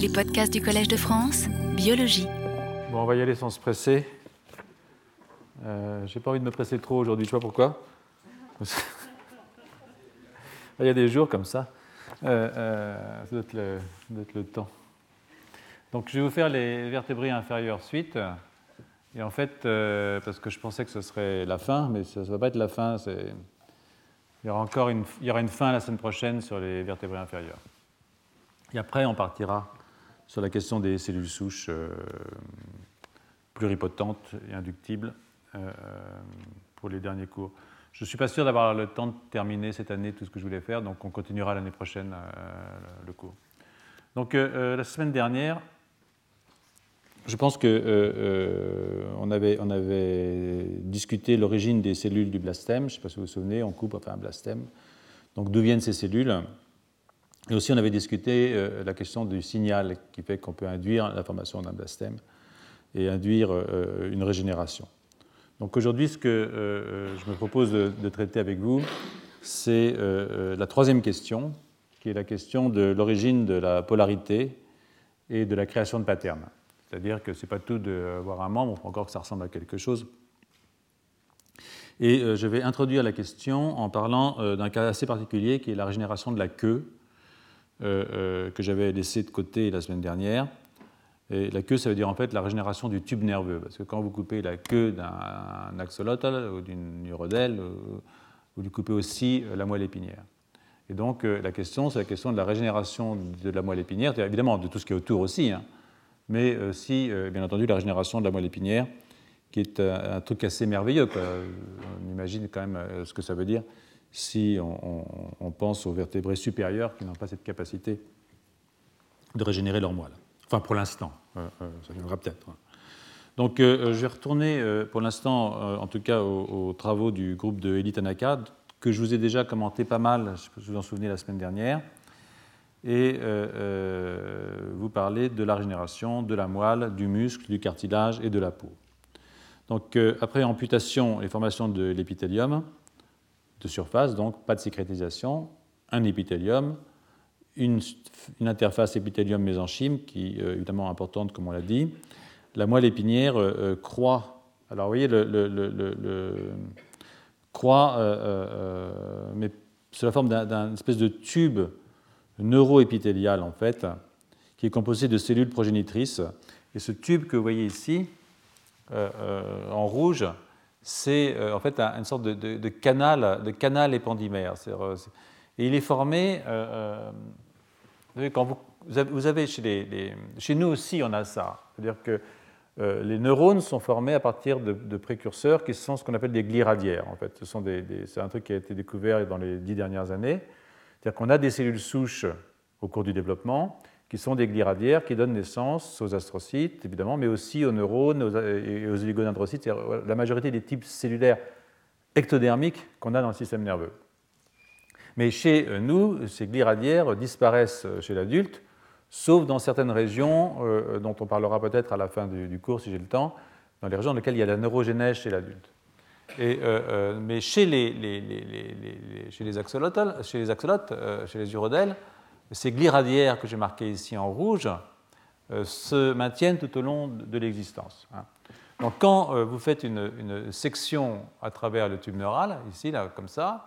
Les podcasts du Collège de France, biologie. Bon, on va y aller sans se presser. Euh, J'ai pas envie de me presser trop aujourd'hui, tu vois pourquoi Il y a des jours comme ça. Euh, euh, ça doit être, le, temps. Donc, je vais vous faire les vertébrés inférieurs suite. Et en fait, euh, parce que je pensais que ce serait la fin, mais ça ne va pas être la fin. Il y aura encore une, il y aura une fin la semaine prochaine sur les vertébrés inférieurs. Et après, on partira sur la question des cellules souches euh, pluripotentes et inductibles euh, pour les derniers cours. Je ne suis pas sûr d'avoir le temps de terminer cette année tout ce que je voulais faire, donc on continuera l'année prochaine euh, le- cours. Donc la semaine dernière, je pense que euh, euh, on, avait, on avait discuté l'origine des cellules du blastème. Je ne sais pas si vous vous souvenez, on coupe enfin un blastème. Donc d'où viennent ces cellules? Et aussi on avait discuté euh, la question du signal qui fait qu'on peut induire la formation d'un blastème et induire euh, une régénération. Donc aujourd'hui, ce que euh, je me propose de, traiter avec vous, c'est euh, euh, la troisième question, qui est la question de l'origine de la polarité et de la création de patterns. C'est-à-dire que ce n'est pas tout d'avoir un membre, encore que ça ressemble à quelque chose. Et euh, je vais introduire la question en parlant euh, d'un cas assez particulier qui est la régénération de la queue, euh, euh, que j'avais laissé de côté la semaine dernière. Et la queue, ça veut dire en fait la régénération du tube nerveux, parce que quand vous coupez la queue d'un axolotl ou d'une urodèle, euh, vous lui coupez aussi euh, la moelle épinière. Et donc euh, la question, c'est la question de la régénération de la moelle épinière, évidemment de tout ce qui est autour aussi, hein, mais aussi, euh, bien entendu, la régénération de la moelle épinière, qui est un, truc assez merveilleux. On imagine quand même euh, ce que ça veut dire si on, pense aux vertébrés supérieurs qui n'ont pas cette capacité de régénérer leur moelle. Enfin, pour l'instant, Euh, euh, ça viendra peut-être. hein. Donc, euh, je vais retourner pour l'instant, en tout cas, aux, aux travaux du groupe de Eli Tanaka, que je vous ai déjà commenté pas mal, je sais vous en souvenez, la semaine dernière, et vous parler de la régénération de la moelle, du muscle, du cartilage et de la peau. Donc, après amputation et formation de l'épithélium, de surface, donc pas de sécrétisation, un épithélium, une, interface épithélium-mésenchyme qui est euh, évidemment importante, comme on l'a dit. La moelle épinière euh, euh, croît. Alors, vous voyez, le, croît, mais sous la forme d'un- espèce de tube neuroépithélial, en fait, qui est composé de cellules progénitrices. Et ce tube que vous voyez ici, en rouge, c'est euh, en fait un- une sorte de, canal, de canal. C'est-à-dire, euh, Et il est formé, euh, quand vous, vous avez, chez, nous aussi, on a ça. C'est-à-dire que les neurones sont formés à partir de, précurseurs qui sont ce qu'on appelle des glies radiaires. En fait, c'est un truc qui a été découvert dans les dix dernières années. C'est-à-dire qu'on a des cellules souches au cours du développement qui sont des glies radiaires qui donnent naissance aux astrocytes, évidemment, mais aussi aux neurones et aux oligodendrocytes, c'est-à-dire la majorité des types cellulaires ectodermiques qu'on a dans le système nerveux. Mais chez euh, nous, ces glies radiaires disparaissent euh, chez l'adulte, sauf dans certaines régions euh, dont on parlera peut-être à la fin du, cours si j'ai le temps, dans les régions dans lesquelles il y a la neurogénèse chez l'adulte. Mais chez les, les- chez les axolotls, chez les, axolotes, chez les urodèles, ces glies radiaires que j'ai marquées ici en rouge euh, se maintiennent tout au long de, l'existence. hein. Donc quand euh, vous faites une, section à travers le tube neural, ici, là, comme ça,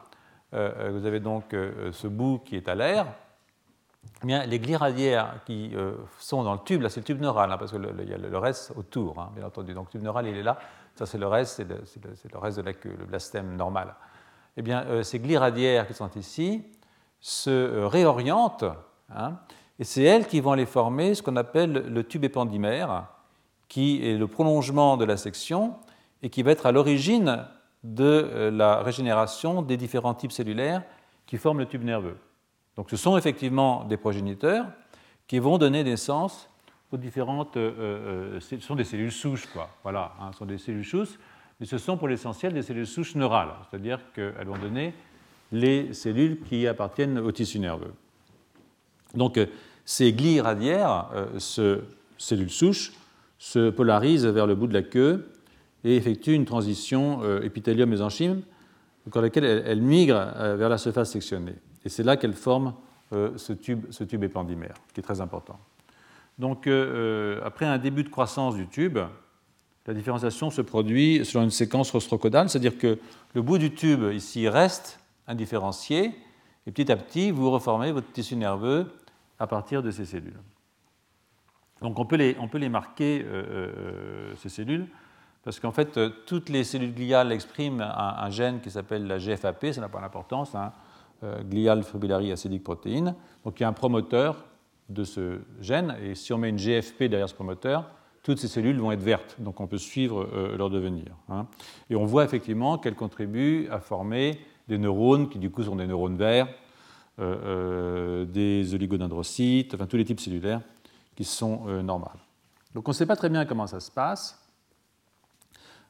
euh, vous avez donc ce bout qui est à l'air, eh bien, les glies radiaires qui sont dans le tube, là c'est le tube neural, hein, parce que le, le- il y a le, reste autour, hein, bien entendu. Donc le tube neural, il est là, ça c'est le reste, c'est le, le- reste de la queue, le blastème normal. Eh bien, ces glies radiaires qui sont ici se euh, réorientent, hein, et c'est elles qui vont aller former ce qu'on appelle le tube épandymère, qui est le prolongement de la section et qui va être à l'origine de euh, la régénération des différents types cellulaires qui forment le tube nerveux. Donc ce sont effectivement des progéniteurs qui vont donner naissance aux différentes... euh, ce sont des cellules souches, quoi. Voilà, hein, ce sont des cellules souches, mais ce sont pour l'essentiel des cellules souches neurales, c'est-à-dire qu'elles vont donner les cellules qui appartiennent au tissu nerveux. Donc euh, ces glies radiaires, euh, ce, cellules souches, se polarisent vers le bout de la queue et effectuent une transition euh, épithélium-mésenchyme dans laquelle elles, migrent vers la surface sectionnée. Et c'est là qu'elles forment ce, tube, ce tube épandymère, qui est très important. Donc, après un début de croissance du tube, la différenciation se produit selon une séquence rostrocodale, c'est-à-dire que le bout du tube ici reste indifférencié, et petit à petit, vous reformez votre tissu nerveux à partir de ces cellules. Donc on peut les, on peut les marquer, euh, euh, ces cellules, parce qu'en fait, euh, toutes les cellules gliales expriment un, gène qui s'appelle la GFAP, ça n'a pas d'importance, hein, glial fibrillary acidic protein. Donc il y a un promoteur de ce gène, et si on met une GFP derrière ce promoteur, toutes ces cellules vont être vertes, donc on peut suivre leur devenir. Hein. Et on voit effectivement qu'elles contribuent à former des neurones qui du coup sont des neurones verts, des oligodendrocytes, enfin tous les types cellulaires qui sont euh, normales. Donc on ne sait pas très bien comment ça se passe,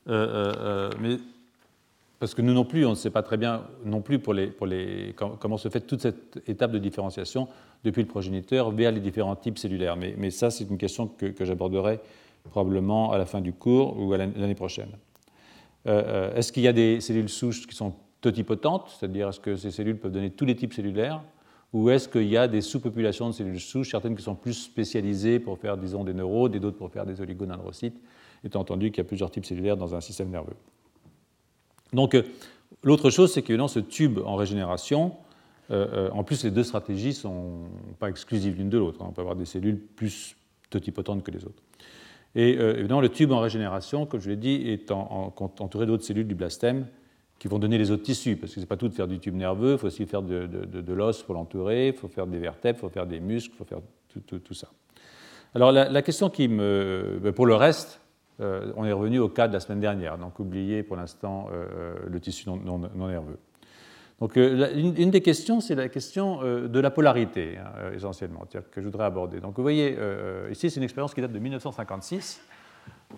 euh, euh, mais parce que nous non plus, on ne sait pas très bien non plus pour les, pour les, comment se fait toute cette étape de différenciation depuis le progéniteur vers les différents types cellulaires. Mais, mais ça, c'est une question que, j'aborderai probablement à la fin du cours ou l'année prochaine. est-ce qu'il y a des cellules souches qui sont totipotentes, c'est-à-dire est-ce que ces cellules peuvent donner tous les types cellulaires ou est-ce qu'il y a des sous-populations de cellules souches, certaines qui sont plus spécialisées pour faire, disons, des neurones et d'autres pour faire des oligodendrocytes, étant entendu qu'il y a plusieurs types cellulaires dans un système nerveux. Donc, euh, l'autre chose, c'est que dans ce tube en régénération, euh, euh, en plus, les deux stratégies ne sont pas exclusives l'une de l'autre. Hein. On peut avoir des cellules plus totipotentes que les autres. Et évidemment, le tube en régénération, comme je l'ai dit, est entouré d'autres cellules du blastème qui vont donner les autres tissus, parce que ce n'est pas tout de faire du tube nerveux, il faut aussi faire de, l'os pour l'entourer, il faut faire des vertèbres, il faut faire des muscles, il faut faire tout, ça. Alors la, question qui me... Ben, pour le reste, euh, on est revenu au cas de la semaine dernière, donc oubliez pour l'instant euh, le tissu non, nerveux. Donc euh, une, des questions, c'est la question de la polarité, hein, essentiellement, que je voudrais aborder. Donc vous voyez, ici c'est une expérience qui date de 1956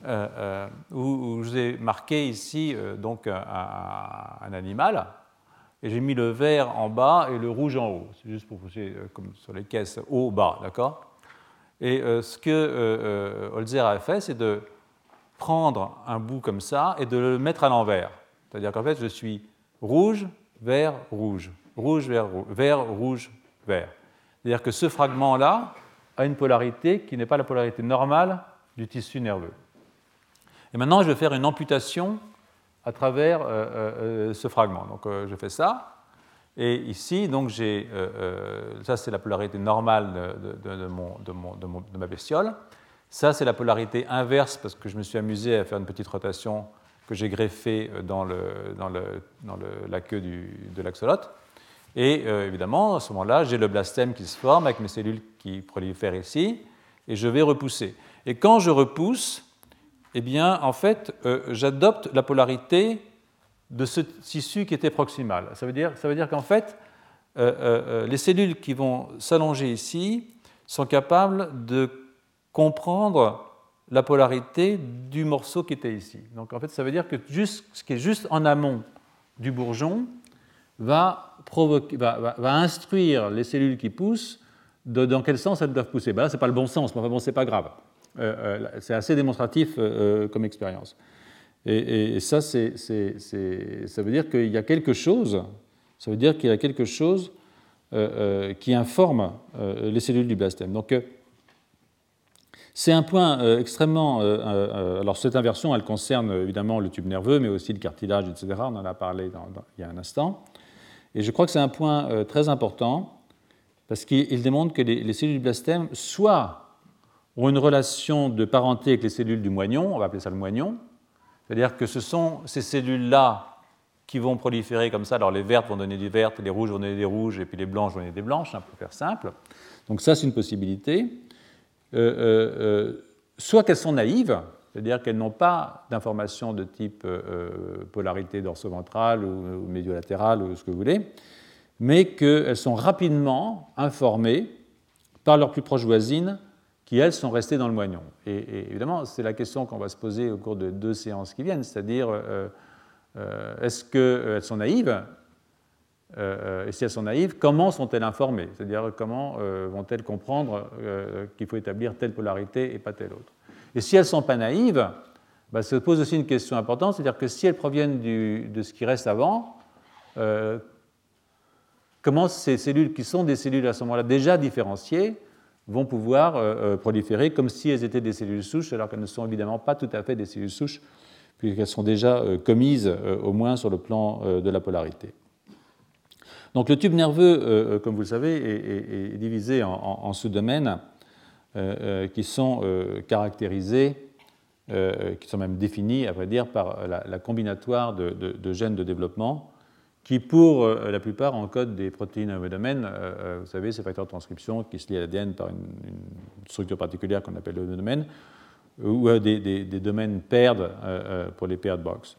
euh, euh, où, je vous ai marqué ici euh, donc un, animal, et j'ai mis le vert en bas et le rouge en haut. C'est juste pour pousser comme sur les caisses haut, bas, d'accord? Et ce que Holzer a fait, c'est de prendre un bout comme ça et de le mettre à l'envers. C'est-à-dire qu'en fait, je suis rouge, vert, rouge, rouge, vert, rouge, vert, rouge, vert. C'est-à-dire que ce fragment-là a une polarité qui n'est pas la polarité normale du tissu nerveux. Et maintenant, je vais faire une amputation à travers euh, euh, euh, ce fragment. Donc, je fais ça. Et ici, donc, j'ai, ça, c'est la polarité normale de, mon, de, ma bestiole. Ça, c'est la polarité inverse parce que je me suis amusé à faire une petite rotation que j'ai greffée dans, le, dans, le, dans la queue du, de l'axolote. Et évidemment, à ce moment-là, j'ai le blastème qui se forme avec mes cellules qui prolifèrent ici, et je vais repousser. Et quand je repousse, eh bien, en fait, euh, j'adopte la polarité de ce tissu qui était proximal. Ça veut dire, dire qu'en fait, euh, euh, les cellules qui vont s'allonger ici sont capables de comprendre la polarité du morceau qui était ici. Donc en fait, ça veut dire que juste, ce qui est juste en amont du bourgeon va, instruire les cellules qui poussent dans quel sens elles doivent pousser. Ben là, ce n'est pas le bon sens, mais enfin bon, ce n'est pas grave. Euh, euh, c'est assez démonstratif euh, comme expérience. Et, ça, ça veut dire qu'il y a quelque chose, ça veut dire qu'il y a quelque chose qui informe les cellules du blastème. Donc, c'est un point extrêmement. alors, cette inversion, elle concerne évidemment le tube nerveux, mais aussi le cartilage, etc. On en a parlé il y a un instant. Et je crois que c'est un point très important parce qu'il démontre que les, les cellules du blastème, soit ont une relation de parenté avec les cellules du moignon, on va appeler ça le moignon, c'est-à-dire que ce sont ces cellules-là qui vont proliférer comme ça, alors les vertes vont donner des vertes, les rouges vont donner des rouges, et puis les blanches vont donner des blanches, hein, pour faire simple. Donc ça, c'est une possibilité. Euh, euh, euh, soit qu'elles sont naïves, c'est-à-dire qu'elles n'ont pas d'informations de type polarité dorso-ventrale ou, ou médiolatérale ou ce que vous voulez, mais qu'elles sont rapidement informées par leurs plus proches voisines qui, elles, sont restées dans le moignon. Et, évidemment, c'est la question qu'on va se poser au cours de deux séances qui viennent, c'est-à-dire, euh, euh, est-ce qu'elles sont naïves euh, Et si elles sont naïves, comment sont-elles informées? C'est-à-dire, comment vont-elles comprendre qu'il faut établir telle polarité et pas telle autre? Et si elles ne sont pas naïves, bah, se pose aussi une question importante, c'est-à-dire que si elles proviennent de ce qui reste avant, comment ces cellules, qui sont des cellules à ce moment-là déjà différenciées, vont pouvoir proliférer comme si elles étaient des cellules souches, alors qu'elles ne sont évidemment pas tout à fait des cellules souches, puisqu'elles sont déjà commises au moins sur le plan de la polarité. Donc le tube nerveux, comme vous le savez, est, divisé en, sous-domaines qui sont caractérisés euh, qui sont même définis, à vrai dire, par la, combinatoire de, gènes de développement, qui, pour euh, la plupart, encodent des protéines à domaine. Euh, vous savez, ces facteurs de transcription qui se lient à l'ADN par une, structure particulière qu'on appelle le domaine, ou des, domaines paired pour les paired box.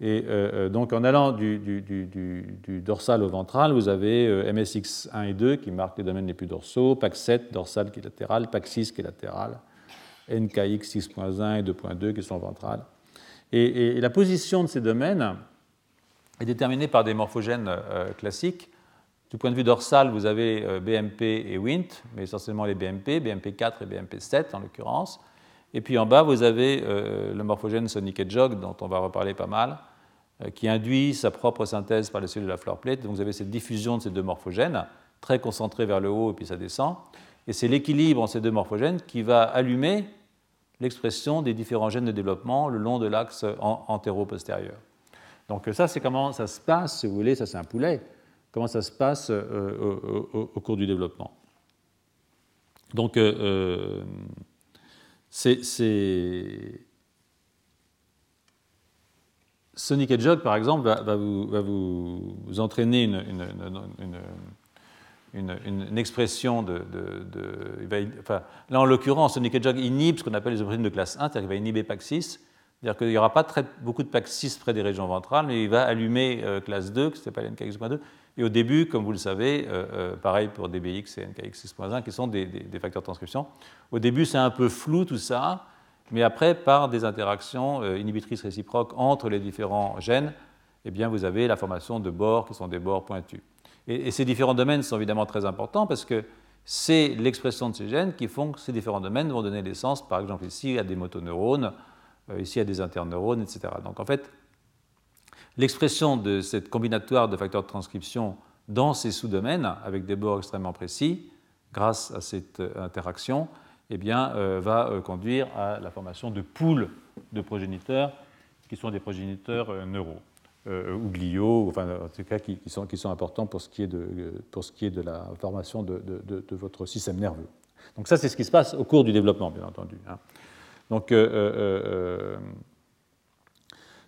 Et donc, en allant du, du, dorsal au ventral, vous avez MSX1 et 2 qui marquent les domaines les plus dorsaux, PAC7 dorsal qui est latéral, PAC6 qui est latéral, NKX 6.1 et 2.2 qui sont ventrales. Et, la position de ces domaines est par des morphogènes euh, classiques. Du point de vue dorsal, vous avez euh, BMP et WINT, mais essentiellement les BMP, BMP4 et BMP7 en l'occurrence. Et puis en bas, vous avez euh, le morphogène Sonic Hedgehog, dont on va reparler pas mal, qui induit sa propre synthèse par les cellules de la fleur plate. Donc vous avez cette diffusion de ces deux morphogènes, très concentrée vers le haut et puis ça descend. Et c'est l'équilibre entre ces deux morphogènes qui va allumer l'expression des différents gènes de développement le long de l'axe antéro-postérieur. Donc ça, c'est comment ça se passe, si vous voulez, ça c'est un poulet, comment ça se passe euh, au, cours du développement. Donc, euh, euh, c'est Sonic Hedgehog, par exemple, va, vous, entraîner une une, expression de. enfin, là, en l'occurrence, Sonic Hedgehog inhibe ce qu'on appelle les protéines de classe 1, c'est-à-dire qu'il va inhiber PAC6. C'est-à-dire qu'il n'y aura pas beaucoup de PAC6 près des régions ventrales, mais il va allumer euh, classe 2, qui s'appelle NKX.2. Et au début, comme vous le savez, euh, euh, pareil pour DBX et NKX 6.1, qui sont des, facteurs de transcription. Au début, c'est un peu flou tout ça, mais après, par des interactions inhibitrices réciproques entre les différents gènes, eh bien, vous avez la formation de bords qui sont des bords pointus. Et, ces différents domaines sont évidemment très importants parce que c'est l'expression de ces gènes qui font que ces différents domaines vont donner naissance, par exemple ici, à des motoneurones, euh, ici à des interneurones, etc. Donc en fait, l'expression de cette combinatoire de facteurs de transcription dans ces sous-domaines, avec des bords extrêmement précis, grâce à cette euh, interaction, eh bien, euh, va conduire à la formation de poules de progéniteurs qui sont des progéniteurs neuraux. Euh, ou gliaux, enfin, en tout cas qui, sont, importants pour ce qui est de, la formation de, de, votre système nerveux. Donc ça, c'est ce qui se passe au cours du développement, bien entendu. Hein. Donc, euh, euh,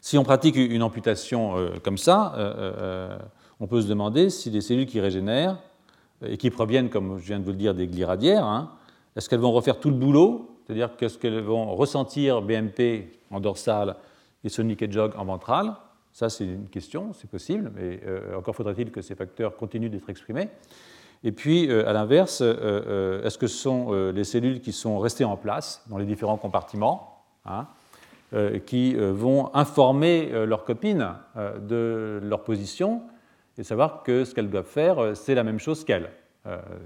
si on pratique une amputation comme ça, on peut se demander si les cellules qui régénèrent et qui proviennent, comme je viens de vous le dire, des glies radiaires, hein, est-ce qu'elles vont refaire tout le boulot C'est-à-dire qu'est-ce qu'elles vont ressentir BMP en dorsal et Sonic Hedgehog en ventral ça, c'est une question, c'est possible, mais euh, encore faudrait-il que ces facteurs continuent d'être exprimés. Et puis, euh, à l'inverse, euh, est-ce que ce sont les cellules qui sont restées en place dans les différents compartiments hein, qui vont informer leurs copines de leur position et savoir que ce qu'elles doivent faire, c'est la même chose qu'elles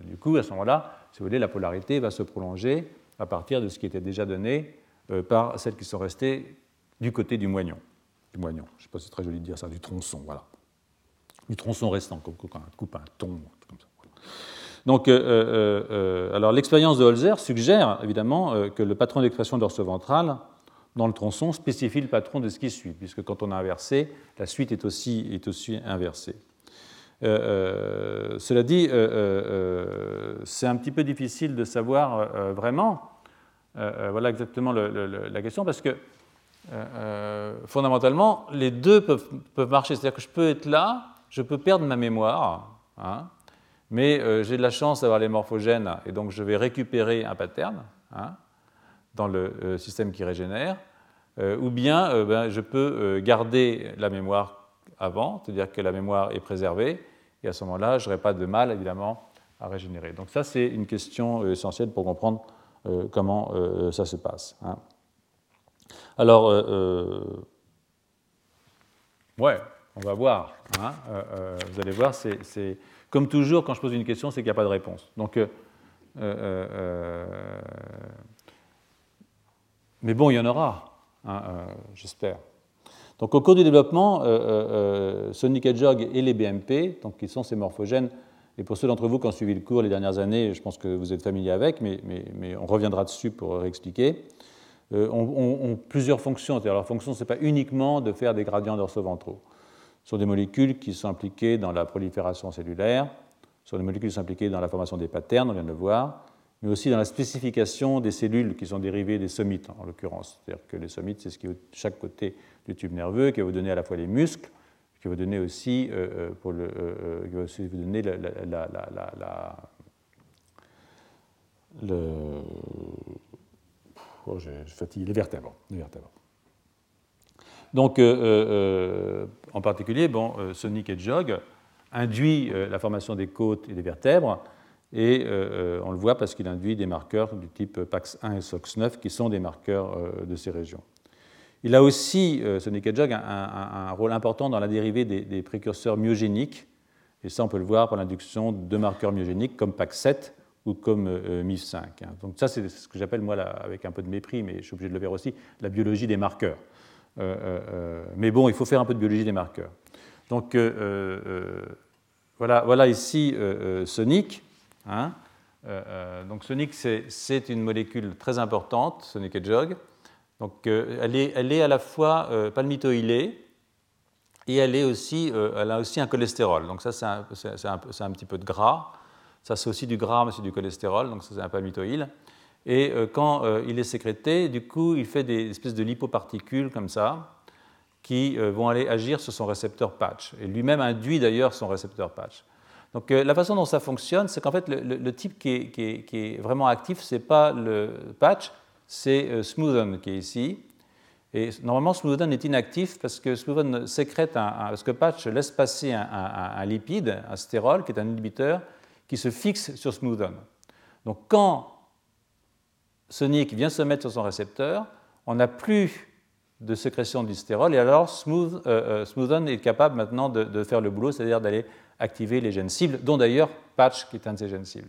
Du coup, à ce moment-là, si vous voulez, la polarité va se prolonger à partir de ce qui était déjà donné par celles qui sont restées du côté du moignon du moignon. Je ne sais pas si c'est très joli de dire ça, du tronçon, voilà. Du tronçon restant, comme quand on coupe un ton, comme ça. Donc, euh, euh, euh, alors l'expérience de Holzer suggère évidemment que le patron d'expression dorso-ventrale dans le tronçon spécifie le patron de ce qui suit, puisque quand on a inversé, la suite est aussi, inversée. cela dit, c'est un petit peu difficile de savoir vraiment, voilà exactement la question, parce que fondamentalement, les deux peuvent, marcher. C'est-à-dire que je peux être là, je peux perdre ma mémoire, hein, mais euh, j'ai de la chance d'avoir les morphogènes et donc je vais récupérer un pattern hein, dans le système qui régénère, ou bien ben, je peux garder la mémoire avant, c'est-à-dire que la mémoire est préservée, et à ce moment-là, je n'aurai pas de mal, évidemment, à régénérer. Donc ça, c'est une question essentielle pour comprendre comment ça se passe. Hein. Alors, euh, euh, ouais, on va voir. Hein, euh, vous allez voir, c'est comme toujours, quand je pose une question, c'est qu'il n'y a pas de réponse. Donc, mais bon, il y en aura, hein, j'espère. Donc, au cours du développement, Sonic Hedgehog et les BMP, donc, qui sont ces morphogènes Et pour ceux d'entre vous qui ont suivi le cours les dernières années, je pense que vous êtes familier avec, mais, on reviendra dessus pour réexpliquer. Euh, ont, plusieurs fonctions. Leur fonction, ce n'est pas uniquement de faire des gradients dorso-ventraux. Sont des molécules qui sont impliquées dans la prolifération cellulaire, ce sont des molécules qui sont impliquées dans la formation des patterns, on vient de le voir, mais aussi dans la spécification des cellules qui sont dérivées des somites, en l'occurrence. C'est-à-dire que les somites, c'est ce qui est de chaque côté du tube nerveux, qui va vous donner à la fois les muscles, qui va vous donner aussi, euh, euh, pour le, euh, qui va aussi vous donner la, le, oh, je fatigue, les vertèbres. Les vertèbres. Donc, en particulier, bon, Sonic et Jog induit la formation des côtes et des vertèbres, et on le voit parce qu'il induit des marqueurs du type PAX1 et SOX9 qui sont des marqueurs de ces régions. Il a aussi, euh, ce Nikedjog, un, un, rôle important dans la dérivée des, précurseurs myogéniques, et ça on peut le voir par l'induction de marqueurs myogéniques comme PAC7 ou comme euh, MIF5. Hein. Donc ça c'est ce que j'appelle, moi, avec un peu de mépris, mais je suis obligé de le faire aussi, la biologie des marqueurs. Euh, mais bon, il faut faire un peu de biologie des marqueurs. Donc voilà, voilà, ici Sonic. Hein. donc Sonic, c'est une molécule très importante, Sonic Jog. Donc euh, elle, est, à la fois euh, palmitoylée et elle, est aussi, euh, elle a aussi un cholestérol. Donc ça, c'est un, un, petit peu de gras. Ça, c'est aussi du gras, mais c'est du cholestérol, donc ça, c'est un palmitoïl. Et quand il est sécrété, du coup, il fait des espèces de lipoparticules comme ça, qui vont aller agir sur son récepteur patch. Et lui-même induit d'ailleurs son récepteur patch. Donc la façon dont ça fonctionne, c'est qu'en fait, le, type qui est, vraiment actif, ce n'est pas le patch, c'est euh, Smoothen qui est ici. Et normalement, Smoothen est inactif parce que Smoothen sécrète un, parce que Patch laisse passer un, lipide, un stérol, qui est un inhibiteur, qui se fixe sur Smoothen. Donc, quand Sonic vient se mettre sur son récepteur, on n'a plus de sécrétion du stérol, et alors Smooth, euh, euh est capable maintenant de, faire le boulot, c'est-à-dire d'aller activer les gènes cibles, dont d'ailleurs Patch, qui est un de ces gènes cibles.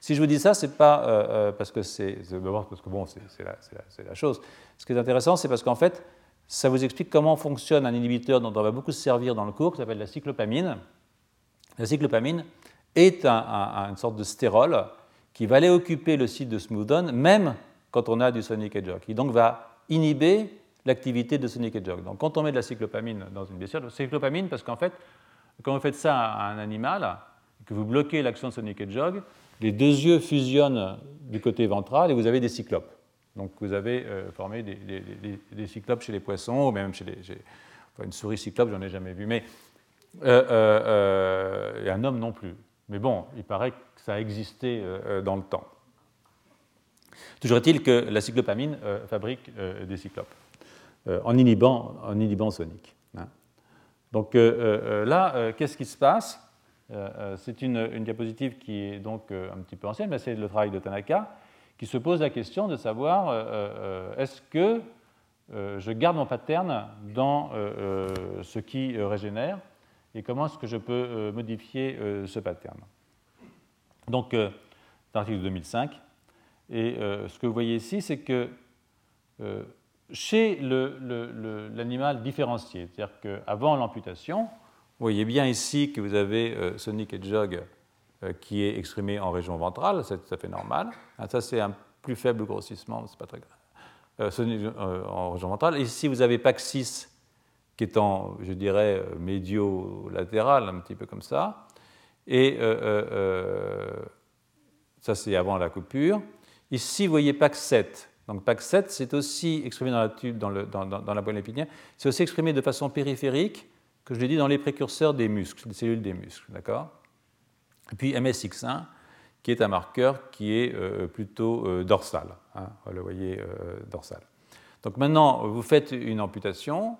Si je vous dis ça, c'est pas euh, parce que c'est parce que bon, c'est la, la, chose. Ce qui est intéressant, c'est parce qu'en fait, ça vous explique comment fonctionne un inhibiteur dont on va beaucoup se servir dans le cours, qui s'appelle la cyclopamine. La cyclopamine est une sorte de stérol qui va aller occuper le site de Smoothen, même quand on a du sonic hedgehog, qui donc va inhiber l'activité de sonic hedgehog. Donc quand on met de la cyclopamine dans une blessure, cyclopamine parce qu'en fait, quand vous faites ça à un animal, que vous bloquez l'action de Sonic Hedgehog, les deux yeux fusionnent du côté ventral et vous avez des cyclopes. Donc vous avez euh, formé des, cyclopes chez les poissons, ou même chez les. une souris cyclope, j'en ai jamais vu, mais. Euh, euh, et un homme non plus. Mais bon, il paraît que ça a existé dans le temps. Toujours est-il que la cyclopamine fabrique des cyclopes en inhibant, en, inhibant. Donc euh, euh, euh, là, qu'est-ce qui se passe? C'est une, diapositive qui est donc un petit peu ancienne, mais c'est le travail de Tanaka, qui se pose la question de savoir est-ce que je garde mon pattern dans ce qui régénère et comment est-ce que je peux modifier ce pattern? Donc, c'est l'article de 2005. Et ce que vous voyez ici, c'est que chez l'animal différencié, c'est-à-dire qu'avant l'amputation, vous voyez bien ici que vous avez euh, Sonic Hedgehog euh, qui est exprimé en région ventrale, c'est tout à fait normal. Ah, ça, c'est un plus faible grossissement, c'est pas très grave. Euh, Sonic, en région ventrale. Ici, vous avez PAX6 qui est en, je dirais, médio-latéral, un petit peu comme ça. Et ça, c'est avant la coupure. Ici, vous voyez PAX7 donc PAC7, c'est aussi exprimé dans la, tube, dans, la épinière, c'est aussi exprimé de façon périphérique, que je l'ai dit, dans les précurseurs des muscles, des cellules des muscles. D'accord? Et puis MSX1, qui est un marqueur qui est euh, plutôt euh, dorsal. Hein, vous le voyez, euh, dorsal. Donc maintenant, vous faites une amputation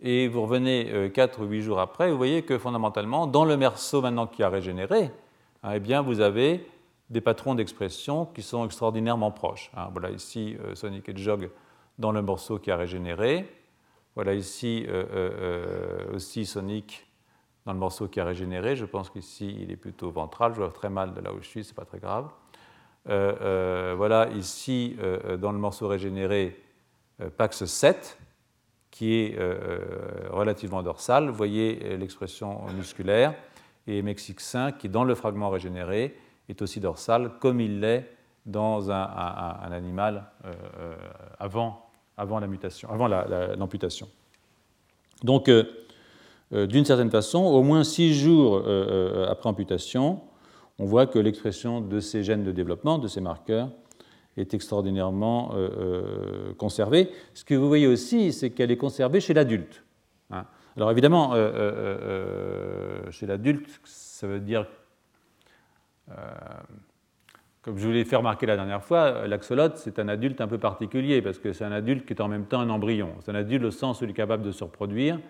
et vous revenez 4 ou 8 jours après, vous voyez que fondamentalement, dans le merceau maintenant qui a régénéré, hein, eh bien, vous avez des patrons d'expression qui sont extraordinairement proches. Hein. Voilà ici euh, Sonic Hedgehog dans le morceau qui a régénéré. Voilà ici euh, euh, aussi Sonic dans le morceau qui a régénéré. Je pense qu'ici il est plutôt ventral. Je vois très mal de là où je suis, c'est pas très grave. voilà ici dans le morceau régénéré Pax 7 qui est relativement dorsal. Vous voyez l'expression musculaire. et MXX5 qui, dans le fragment régénéré, est aussi dorsal, comme il l'est dans un, animal avant, avant, la mutation, avant l'amputation. Donc, d'une certaine façon, au moins six jours après amputation, on voit que l'expression de ces gènes de développement, de ces marqueurs, est extraordinairement euh, euh, conservée. Ce que vous voyez aussi, c'est qu'elle est conservée chez l'adulte. Hein. Alors évidemment, euh, chez l'adulte, ça veut dire, comme je vous l'ai fait remarquer la dernière fois, l'axolote, c'est un adulte un peu particulier, parce que c'est un adulte qui est en même temps un embryon. C'est un adulte au sens où il est capable de se reproduire,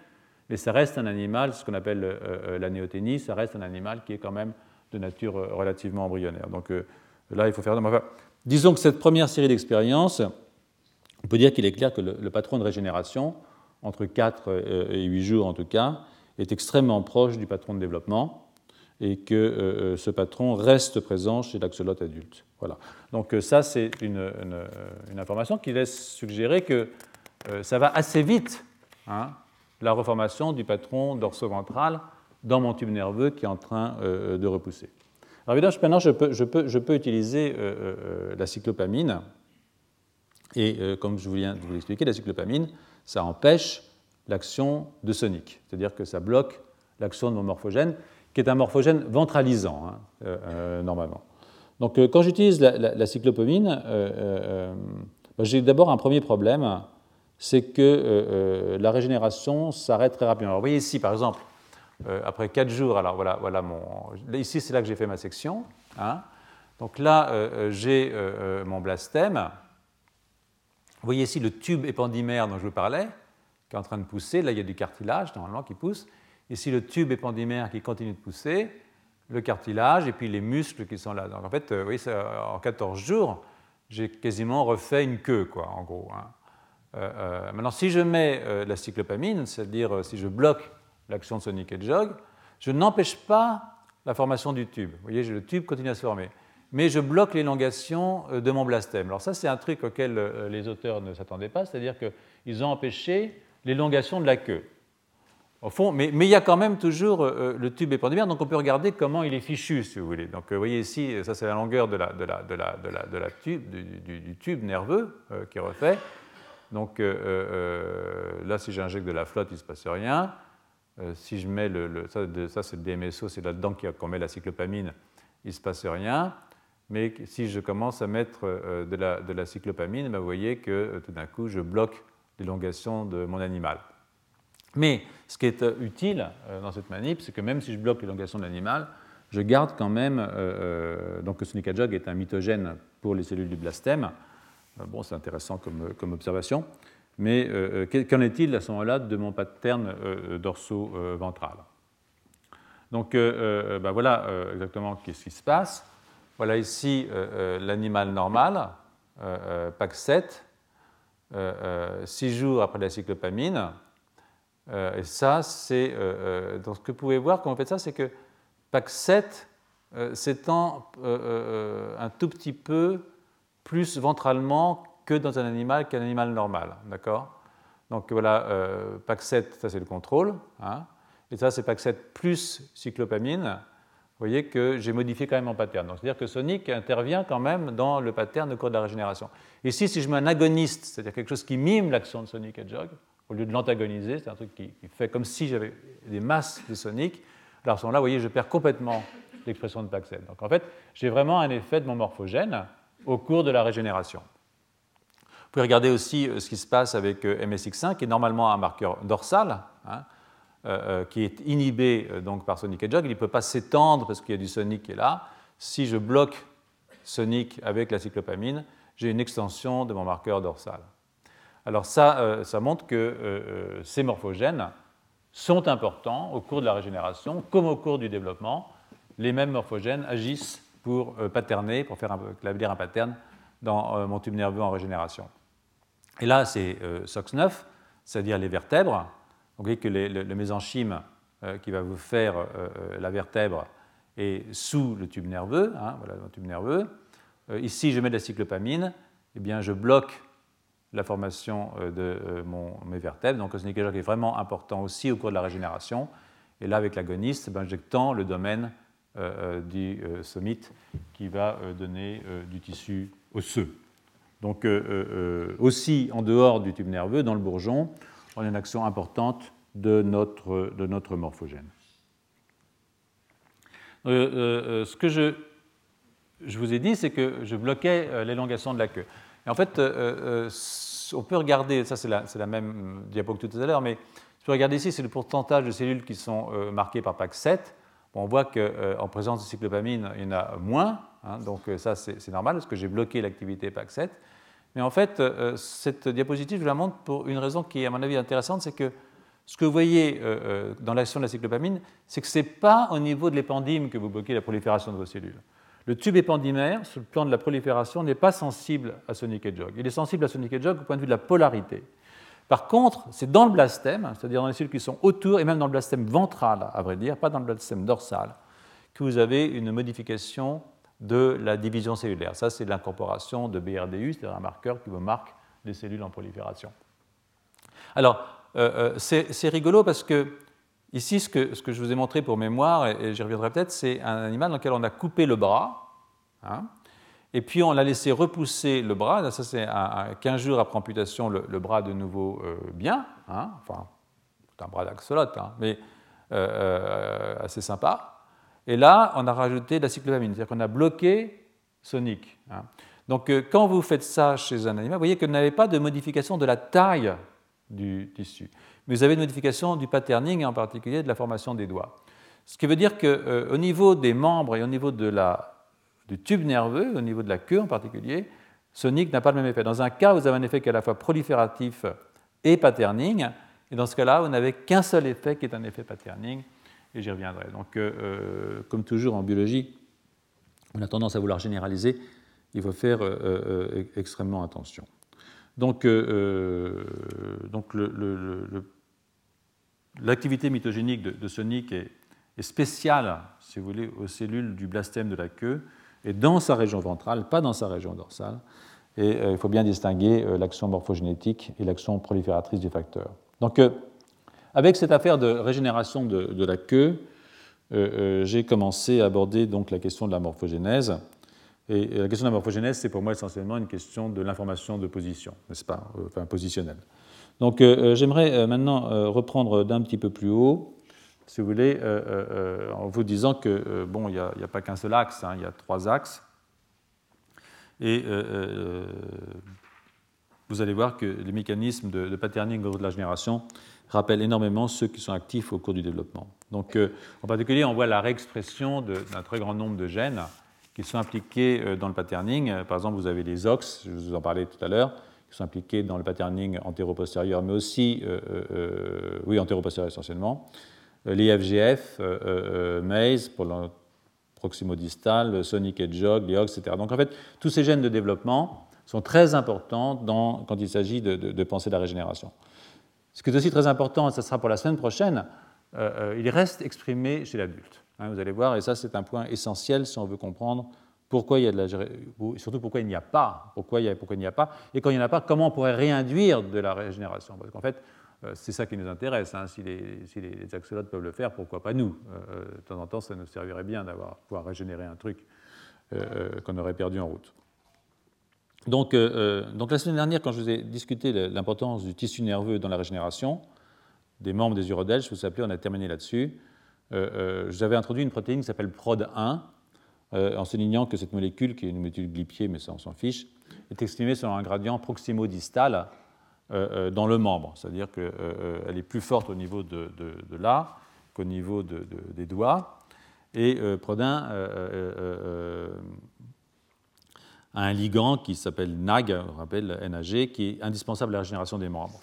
mais ça reste un animal, ce qu'on appelle la néothénie, ça reste un animal qui est quand même de nature relativement embryonnaire. Donc là, il faut faire... Disons que cette première série d'expériences, on peut dire qu'il est clair que le, patron de régénération, entre 4 et 8 jours en tout cas, est extrêmement proche du patron de développement et que euh, euh, ce patron reste présent chez l'axolote adulte. Voilà. Donc euh, ça, c'est une, information qui laisse suggérer que ça va assez vite, hein, la reformation du patron dorsoventral dans mon tube nerveux qui est en train de repousser. Alors évidemment, maintenant, je peux, utiliser la cyclopamine. Et comme je viens de vous l'expliquer, la cyclopamine, ça empêche l'action de sonic, c'est-à-dire que ça bloque l'action de mon morphogène, qui est un morphogène ventralisant, hein, normalement. Donc quand j'utilise la, cyclopamine, bah, j'ai d'abord un premier problème, c'est que la régénération s'arrête très rapidement. Alors, vous voyez ici, par exemple, euh, après 4 jours, alors voilà, voilà mon, ici c'est là que j'ai fait ma section. Hein. Donc là, euh, euh, j'ai mon blastème. Vous voyez ici le tube épandymère dont je vous parlais, qui est en train de pousser. Là, il y a du cartilage normalement qui pousse. Ici, le tube épandymère qui continue de pousser, le cartilage et puis les muscles qui sont là. Donc en fait, oui, en 14 jours, j'ai quasiment refait une queue, quoi, en gros. Hein. maintenant, si je mets la cyclopamine, c'est-à-dire si je bloque l'action de Sonic Hedgehog, je n'empêche pas la formation du tube. Vous voyez, le tube continue à se former. Mais je bloque l'élongation euh, de mon blastème. Alors ça, c'est un truc auquel euh, les auteurs ne s'attendaient pas, c'est-à-dire qu'ils ont empêché l'élongation de la queue. Au fond, mais, il y a quand même toujours euh, le tube épandymère, donc on peut regarder comment il est fichu, si vous voulez. Donc vous voyez ici, ça c'est la longueur du, tube nerveux qui refait. Donc là, si j'injecte de la flotte, il ne se passe rien. Euh, si je mets le, ça, c'est le DMSO, c'est là-dedans qu'on met la cyclopamine, il ne se passe rien. Mais si je commence à mettre euh, de la, cyclopamine, ben, vous voyez que euh, tout d'un coup, je bloque l'élongation de mon animal. Mais ce qui est utile dans cette manip, c'est que même si je bloque l'élongation de l'animal, je garde quand même. donc, le Sonicajog est un mitogène pour les cellules du blastème. bon, c'est intéressant comme, observation. Mais euh, euh, qu'en est-il à ce moment-là de mon pattern euh, dorso-ventral? Donc ben voilà exactement ce qui se passe. Voilà ici l'animal normal, PAC7, six jours après la cyclopamine. Et ça, c'est. donc ce que vous pouvez voir quand on fait ça, c'est que PAC7 s'étend un tout petit peu plus ventralement que dans un animal qu'un animal normal. D'accord? Donc voilà, euh, PAC7, ça c'est le contrôle. Hein, et ça c'est PAC7 plus cyclopamine. Vous voyez que j'ai modifié quand même mon pattern. c'est-à-dire que Sonic intervient quand même dans le pattern au cours de la régénération. Ici, si je mets un agoniste, c'est-à-dire quelque chose qui mime l'action de Sonic Hedgehog, au lieu de l'antagoniser, c'est un truc qui, fait comme si j'avais des masses de Sonic, alors à ce moment-là, vous voyez, je perds complètement l'expression de PAC7. Donc en fait, j'ai vraiment un effet de mon morphogène au cours de la régénération. Vous pouvez regarder aussi euh, ce qui se passe avec euh, MSX5, qui est normalement un marqueur dorsal, hein, euh, qui est inhibé donc, par Sonic Hedgehog. Il ne peut pas s'étendre parce qu'il y a du Sonic qui est là. Si je bloque Sonic avec la cyclopamine, j'ai une extension de mon marqueur dorsal. Alors ça, ça montre que ces morphogènes sont importants au cours de la régénération, comme au cours du développement. Les mêmes morphogènes agissent pour paterner, pour faire établir un pattern dans mon tube nerveux en régénération. Et là, c'est euh, SOX9, c'est-à-dire les vertèbres. vous voyez que le, mésenchyme euh, qui va vous faire euh, la vertèbre est sous le tube nerveux, hein, voilà le tube nerveux. ici, je mets de la cyclopamine, eh bien, je bloque la formation de mon, mes vertèbres. Donc, le est vraiment important aussi au cours de la régénération. et là avec l'agoniste, ben, injectant le domaine du somite qui va donner du tissu osseux. Donc aussi en dehors du tube nerveux, dans le bourgeon, on a une action importante de notre, de notre morphogène. ce que je je vous ai dit, c'est que je bloquais euh, l'élongation de la queue. En fait, euh, euh, on peut regarder, ça c'est la, même diapo que tout à l'heure, mais je peux regarder ici, c'est le pourcentage de cellules qui sont marquées par PAC7. on voit qu'en présence de cyclopamine, il y en a moins, hein, donc ça c'est normal parce que j'ai bloqué l'activité PAC7. Mais en fait, cette diapositive, je la montre pour une raison qui est à mon avis intéressante, c'est que ce que vous voyez dans l'action de la cyclopamine, c'est que ce n'est pas au niveau de l'épendyme que vous bloquez la prolifération de vos cellules. Le tube épendymaire, sur le plan de la prolifération, n'est pas sensible à Sonic Hedgehog. Il est sensible à Sonic Hedgehog au point de vue de la polarité. Par contre, c'est dans le blastème, c'est-à-dire dans les cellules qui sont autour, et même dans le blastème ventral, à vrai dire, pas dans le blastème dorsal, que vous avez une modification de la division cellulaire. Ça, c'est l'incorporation de BRDU, c'est-à-dire un marqueur qui vous marque les cellules en prolifération. Alors, euh, euh, c'est rigolo parce que Ici, ce que, je vous ai montré pour mémoire, et, j'y reviendrai peut-être, c'est un animal dans lequel on a coupé le bras, hein, et puis on l'a laissé repousser le bras. Ça, c'est 15 jours après amputation, le, bras de nouveau euh, bien, hein, enfin, c'est un bras d'axolote, hein, mais euh, euh, assez sympa. Et là, on a rajouté de la cyclopamine, c'est-à-dire qu'on a bloqué Sonic. Donc, quand vous faites ça chez un animal, vous voyez que vous n'avez pas de modification de la taille du tissu mais vous avez une modification du patterning et en particulier de la formation des doigts. Ce qui veut dire qu'au euh, niveau des membres et au niveau de la, du tube nerveux, au niveau de la queue en particulier, Sonic n'a pas le même effet. Dans un cas, vous avez un effet qui est à la fois prolifératif et patterning, et dans ce cas-là, vous n'avez qu'un seul effet qui est un effet patterning, et j'y reviendrai. Donc, euh, euh, comme toujours en biologie, on a tendance à vouloir généraliser, il faut faire extrêmement attention. Donc, donc le, l'activité mitogénique de, Sonic est, spéciale, si vous voulez, aux cellules du blastème de la queue, et dans sa région ventrale, pas dans sa région dorsale. Et euh, il faut bien distinguer euh, l'action morphogénétique et l'action prolifératrice du facteur. Donc, euh, avec cette affaire de régénération de, la queue, j'ai commencé à aborder donc la question de la morphogénèse. Et la question de la morphogénèse, c'est pour moi essentiellement une question de l'information de position, n'est-ce pas, enfin positionnelle. Donc euh, euh, j'aimerais euh, maintenant reprendre d'un petit peu plus haut, si vous voulez, en vous disant que bon, il n'y a, pas qu'un seul axe, hein, il y a trois axes. Et vous allez voir que les mécanismes de, patterning de la génération rappellent énormément ceux qui sont actifs au cours du développement. Donc, en particulier, on voit la réexpression d'un très grand nombre de gènes qui sont impliqués dans le patterning. Par exemple, vous avez les OX, je vous en parlais tout à l'heure, qui sont impliqués dans le patterning antéro-postérieur, mais aussi, euh, euh, euh, oui, antéro-postérieur essentiellement, les FGF, MAZE pour le proximodistal, Sonic Hedgehog, les OX, etc. Donc en fait, tous ces gènes de développement sont très importants quand il s'agit de, penser la régénération. Ce qui est aussi très important, et ça sera pour la semaine prochaine, il reste exprimé chez l'adulte. Hein, vous allez voir, et ça c'est un point essentiel si on veut comprendre pourquoi il y a de la, surtout pourquoi il n'y a pas, pourquoi il, pourquoi il n'y a pas, et quand il n'y en a pas, comment on pourrait réinduire de la régénération? Parce qu'en fait, euh, c'est ça qui nous intéresse. Hein. Si, les, si, les, axolotes peuvent le faire, pourquoi pas nous? Euh, euh, De temps en temps, ça nous servirait bien d'avoir pouvoir régénérer un truc qu'on aurait perdu en route. Donc, donc, la semaine dernière, quand je vous ai discuté l'importance du tissu nerveux dans la régénération, des membres des urodèles, je vous rappelle, on a terminé là-dessus. J'avais introduit une protéine qui s'appelle PROD1, euh, en soulignant que cette molécule, qui est une molécule glipier, mais ça on s'en fiche, est exprimée selon un gradient proximo-distal euh, euh, dans le membre, c'est-à-dire qu'elle est plus forte au niveau de, là qu'au niveau des doigts. Et Prodin a un ligand qui s'appelle NAG, on rappelle NAG, qui est indispensable à la régénération des membres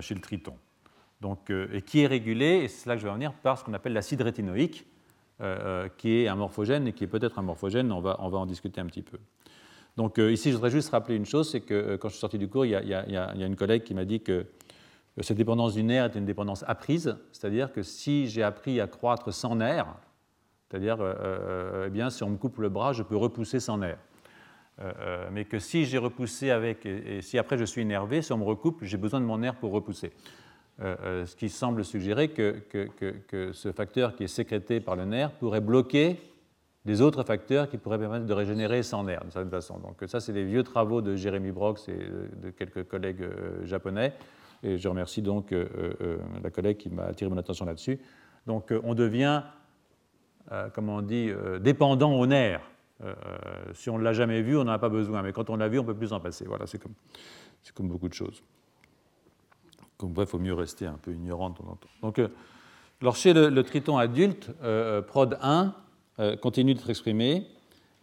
chez le triton. Donc, et qui est régulé, et c'est là que je vais en venir, par ce qu'on appelle l'acide rétinoïque, euh, euh, qui est un morphogène et qui est peut-être un morphogène, on va, en discuter un petit peu. Donc euh, ici, je voudrais juste rappeler une chose, c'est que quand je suis sorti du cours, il y a, une collègue qui m'a dit que cette dépendance du nerf est une dépendance apprise, c'est-à-dire que si j'ai appris à croître sans nerf, c'est-à-dire, eh bien, si on me coupe le bras, je peux repousser sans nerf. mais que si j'ai repoussé avec, et, si après je suis énervé, si on me recoupe, j'ai besoin de mon nerf pour repousser. Ce qui semble suggérer que, ce facteur qui est sécrété par le nerf pourrait bloquer des autres facteurs qui pourraient permettre de régénérer sans nerf, d'une certaine façon. Donc ça, c'est des vieux travaux de Jérémy Brox et de quelques collègues japonais. Et je remercie donc la collègue qui m'a attiré mon attention là-dessus. Donc on devient, comment on dit, dépendant au nerf euh, si on ne l'a jamais vu, on n'en a pas besoin, mais quand on l'a vu, on peut plus en passer. Voilà, c'est comme beaucoup de choses. Comme bref, il faut mieux rester un peu ignorant de temps en temps. Donc, euh, chez le, triton adulte, euh, prod 1 continue d'être exprimé,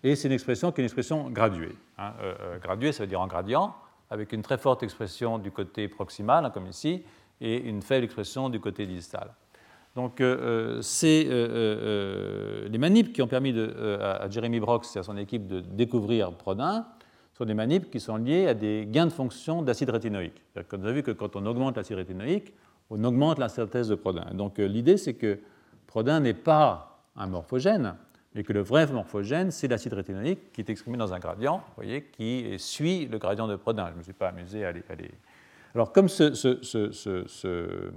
et c'est une expression qui est une expression graduée. Hein. graduée, ça veut dire en gradient, avec une très forte expression du côté proximal, hein, comme ici, et une faible expression du côté distal. Donc, euh, euh, c'est euh, les manips qui ont permis à Jeremy Brox et à son équipe de découvrir Prodin des manips qui sont liés à des gains de fonction d'acide rétinoïque. On a vu que quand on augmente l'acide rétinoïque, on augmente synthèse de Prodin. Donc, l'idée, c'est que Prodin n'est pas un morphogène, mais que le vrai morphogène, c'est l'acide rétinoïque qui est exprimé dans un gradient, vous voyez, qui suit le gradient de Prodin. Je ne me suis pas amusé à les. Alors, comme ce, ce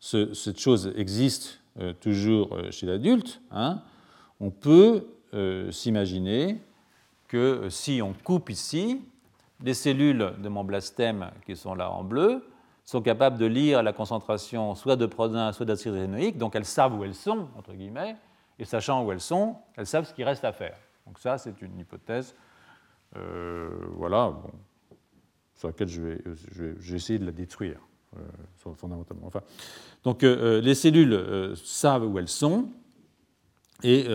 cette chose existe euh, toujours euh, chez l'adulte, hein, on peut euh, s'imaginer que si on coupe ici, les cellules de mon blastème qui sont là en bleu sont capables de lire la concentration soit de prodin, soit d'acide rétinoïque, donc elles savent où elles sont, entre guillemets, et sachant où elles sont, elles savent ce qu'il reste à faire. Donc ça, c'est une hypothèse, voilà, sur laquelle je vais, je essayer de la détruire, fondamentalement. Enfin, donc euh, euh, les cellules euh, savent où elles sont, et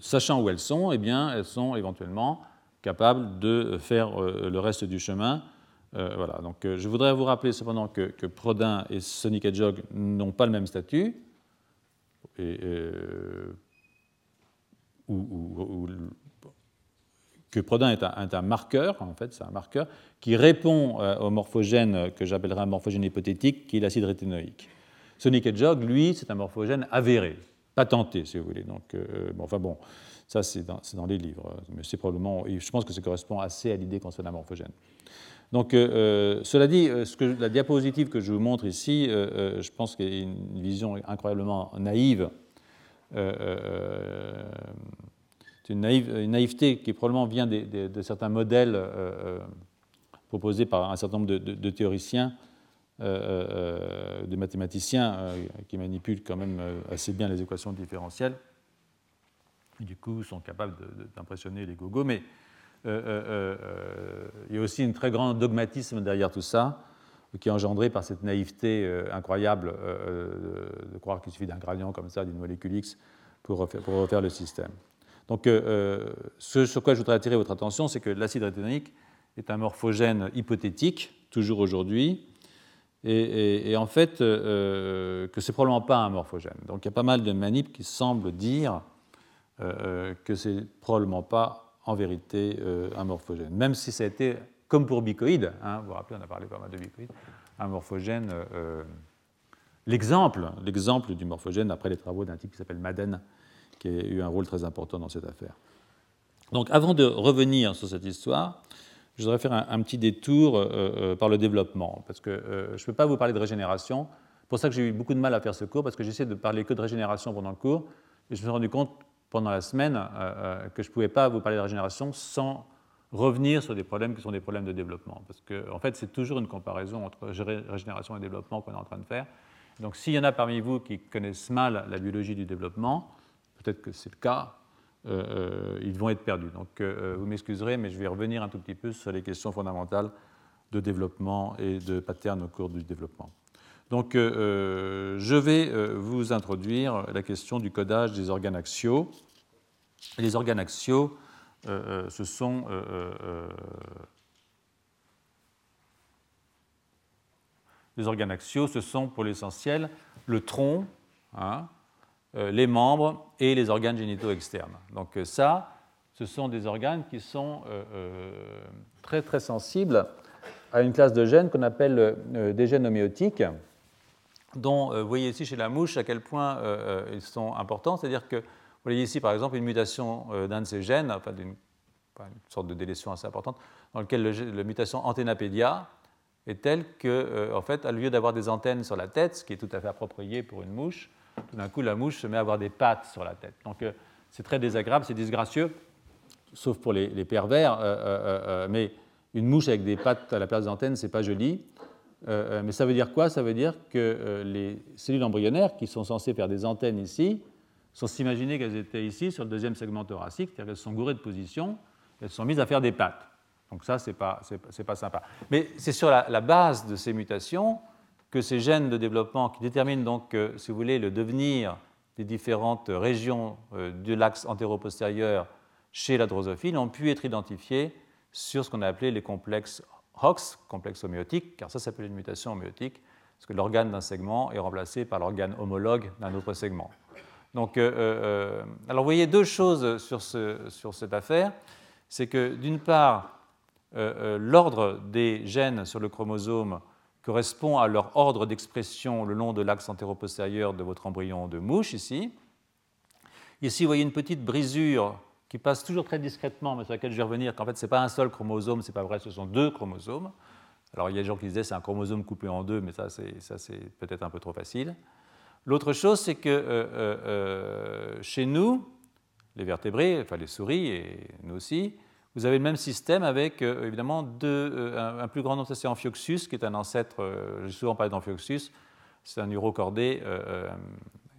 sachant où elles sont, eh bien, elles sont éventuellement capables de faire le reste du chemin. voilà. Donc, je voudrais vous rappeler cependant que, Prodin et Sonic Hedgehog n'ont pas le même statut, et, que Prodin est un, marqueur, en fait, c'est un marqueur, qui répond au morphogène que j'appellerai un morphogène hypothétique, qui est l'acide rétinoïque. Sonic Hedgehog, lui, c'est un morphogène avéré, patenté, si vous voulez. Donc, euh, bon, enfin bon, ça c'est dans, les livres, mais c'est probablement, je pense que ça correspond assez à l'idée concernant un morphogène. Donc, euh, euh, cela dit, la diapositive que je vous montre ici, je pense y a une vision incroyablement naïve. c'est une, naïveté qui probablement vient de certains modèles proposés par un certain nombre de théoriciens de mathématiciens euh, qui manipulent quand même assez bien les équations différentielles, du coup sont capables d'impressionner les gogos, mais il y a aussi un très grand dogmatisme derrière tout ça, qui est engendré par cette naïveté incroyable de croire qu'il suffit d'un gradient comme ça, d'une molécule X, pour refaire, le système. Donc, ce sur quoi je voudrais attirer votre attention, c'est que l'acide rétinoïque est un morphogène hypothétique, toujours aujourd'hui, et, en fait euh, que c'est probablement pas un morphogène. Donc il y a pas mal de manips qui semblent dire euh, que c'est probablement pas en vérité euh, un morphogène, même si ça a été comme pour bicoïde, hein, vous vous rappelez, on a parlé pas mal de bicoïde, un morphogène. Euh, l'exemple, l'exemple du morphogène après les travaux d'un type qui s'appelle Madden, qui a eu un rôle très important dans cette affaire. Donc avant de revenir sur cette histoire, je voudrais faire un, petit détour euh, euh, par le développement, parce que euh, je ne peux pas vous parler de régénération. C'est pour ça que j'ai eu beaucoup de mal à faire ce cours, parce que j'essaie de parler que de régénération pendant le cours, et je me suis rendu compte pendant la semaine que je ne pouvais pas vous parler de régénération sans revenir sur des problèmes qui sont des problèmes de développement. Parce qu'en en fait, c'est toujours une comparaison entre régénération et développement qu'on est en train de faire. Donc s'il y en a parmi vous qui connaissent mal la biologie du développement, peut-être que c'est le cas, euh, euh, ils vont être perdus. Donc euh, vous m'excuserez, mais je vais revenir un tout petit peu sur les questions fondamentales de développement et de pattern au cours du développement. Donc je vais vous introduire la question du codage des organes axiaux. Les organes axiaux, ce sont les organes axiaux, ce sont pour l'essentiel le tronc, hein, les membres et les organes génitaux externes. Donc euh, ça, ce sont des organes qui sont euh, très très sensibles à une classe de gènes qu'on appelle des gènes homéotiques, dont vous voyez ici chez la mouche à quel point ils sont importants. C'est-à-dire que vous voyez ici par exemple une mutation d'un de ces gènes, enfin une sorte de délétion assez importante, dans lequel la mutation antenapédia est telle que, en fait, au lieu d'avoir des antennes sur la tête, ce qui est tout à fait approprié pour une mouche, tout d'un coup, la mouche se met à avoir des pattes sur la tête. Donc, c'est très désagréable, c'est disgracieux, sauf pour les, pervers, mais une mouche avec des pattes à la place d'antennes, c'est pas joli. mais ça veut dire quoi? Ça veut dire que les cellules embryonnaires, qui sont censées faire des antennes ici, sont s'imaginer qu'elles étaient ici sur le deuxième segment thoracique, c'est-à-dire qu'elles sont gourées de position, elles sont mises à faire des pattes. Donc ça, ce n'est pas, pas, sympa. Mais c'est sur la, base de ces mutations que ces gènes de développement qui déterminent donc, euh, si vous voulez, le devenir des différentes régions euh, de l'axe antéro-postérieur chez la drosophile ont pu être identifiés sur ce qu'on a appelé les complexes Hox, complexes homéotiques, car ça s'appelle une mutation homéotique, parce que l'organe d'un segment est remplacé par l'organe homologue d'un autre segment. Donc, euh, alors vous voyez deux choses sur, cette affaire. C'est que d'une part, l'ordre des gènes sur le chromosome correspond à leur ordre d'expression le long de l'axe antéro-postérieur de votre embryon de mouche ici. Ici, vous voyez une petite brisure qui passe toujours très discrètement, mais sur laquelle je vais revenir, qu'en fait, ce n'est pas un seul chromosome, ce n'est pas vrai, ce sont deux chromosomes. Alors, il y a des gens qui disaient c'est un chromosome coupé en deux, mais ça, c'est peut-être un peu trop facile. L'autre chose, c'est que euh, euh, euh, chez nous, les vertébrés, enfin les souris et nous aussi, vous avez le même système avec évidemment un, plus grand nombre, c'est Amphioxus, qui est un ancêtre, j'ai souvent parlé d'Amphioxus, c'est un urocordé,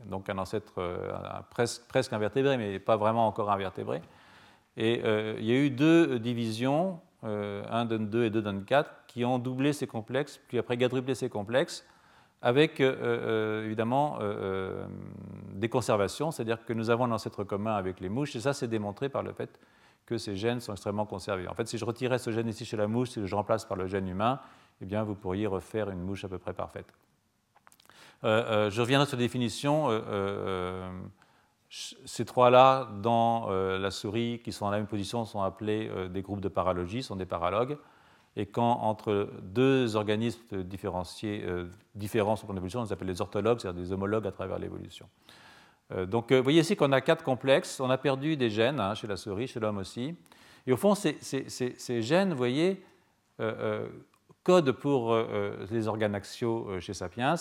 donc un ancêtre presque, invertébré, mais pas vraiment encore invertébré. Et il y a eu deux divisions, 1 donne 2 et 2 donne 4, qui ont doublé ces complexes, puis après quadruplé ces complexes, avec euh, euh, évidemment euh, des conservations, c'est-à-dire que nous avons un ancêtre commun avec les mouches, et ça c'est démontré par le fait que ces gènes sont extrêmement conservés. En fait, si je retirais ce gène ici chez la mouche, si je remplace par le gène humain, eh bien, vous pourriez refaire une mouche à peu près parfaite. je reviendrai sur la définition. ces trois-là, dans la souris, qui sont dans la même position, sont appelés des groupes de paralogie, sont des paralogues et quand entre deux organismes différenciés, euh, différents sur le plan d'évolution, on les appelle les orthologues, c'est-à-dire des homologues à travers l'évolution. Euh, donc, euh, vous voyez ici qu'on a quatre complexes. On a perdu des gènes hein, chez la souris, chez l'homme aussi. Et au fond, ces, gènes, vous voyez, codent pour les organes axiaux chez Sapiens,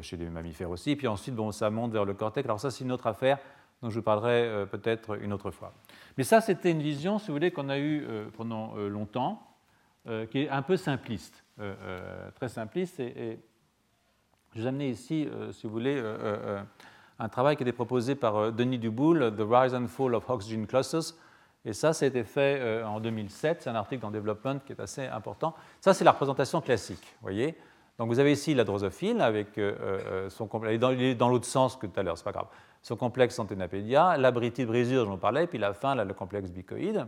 chez les mammifères aussi. Puis ensuite, bon, ça monte vers le cortex. Alors ça, c'est une autre affaire dont je vous parlerai peut-être une autre fois. Mais ça, c'était une vision, si vous voulez, qu'on a eue pendant longtemps. Euh, qui est un peu simpliste, euh, euh, très simpliste. Et, je vous amené ici, si vous voulez, un travail qui été proposé par Denis Duboul, The Rise and Fall of Hox Gene Clusters. Et ça, ça a été fait en 2007. C'est un article dans Development qui est assez important. Ça, c'est la représentation classique. voyez Donc vous avez ici la drosophile avec son complexe. Il est dans, l'autre sens que tout à l'heure, c'est pas grave. Son complexe anténapédia, l'abritide brisure dont on parlais, puis la fin, le complexe bicoïde.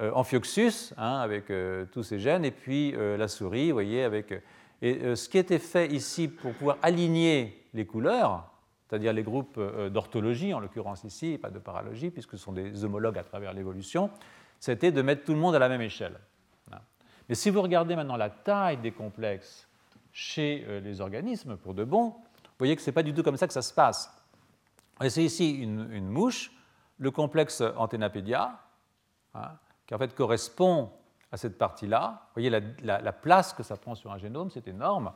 Euh, Amphioxus, hein, avec euh, tous ces gènes, et puis euh, la souris, vous voyez, avec. Et ce qui était fait ici pour pouvoir aligner les couleurs, c'est-à-dire les groupes d'orthologie, en l'occurrence ici, pas de paralogie, puisque ce sont des homologues à travers l'évolution, c'était de mettre tout le monde à la même échelle. Mais si vous regardez maintenant la taille des complexes chez les organismes, pour de bon, vous voyez que ce n'est pas du tout comme ça que ça se passe. C'est ici une, mouche, le complexe Antennapédia, hein, qui en fait correspond à cette partie-là. Vous voyez la, place que ça prend sur un génome, c'est énorme.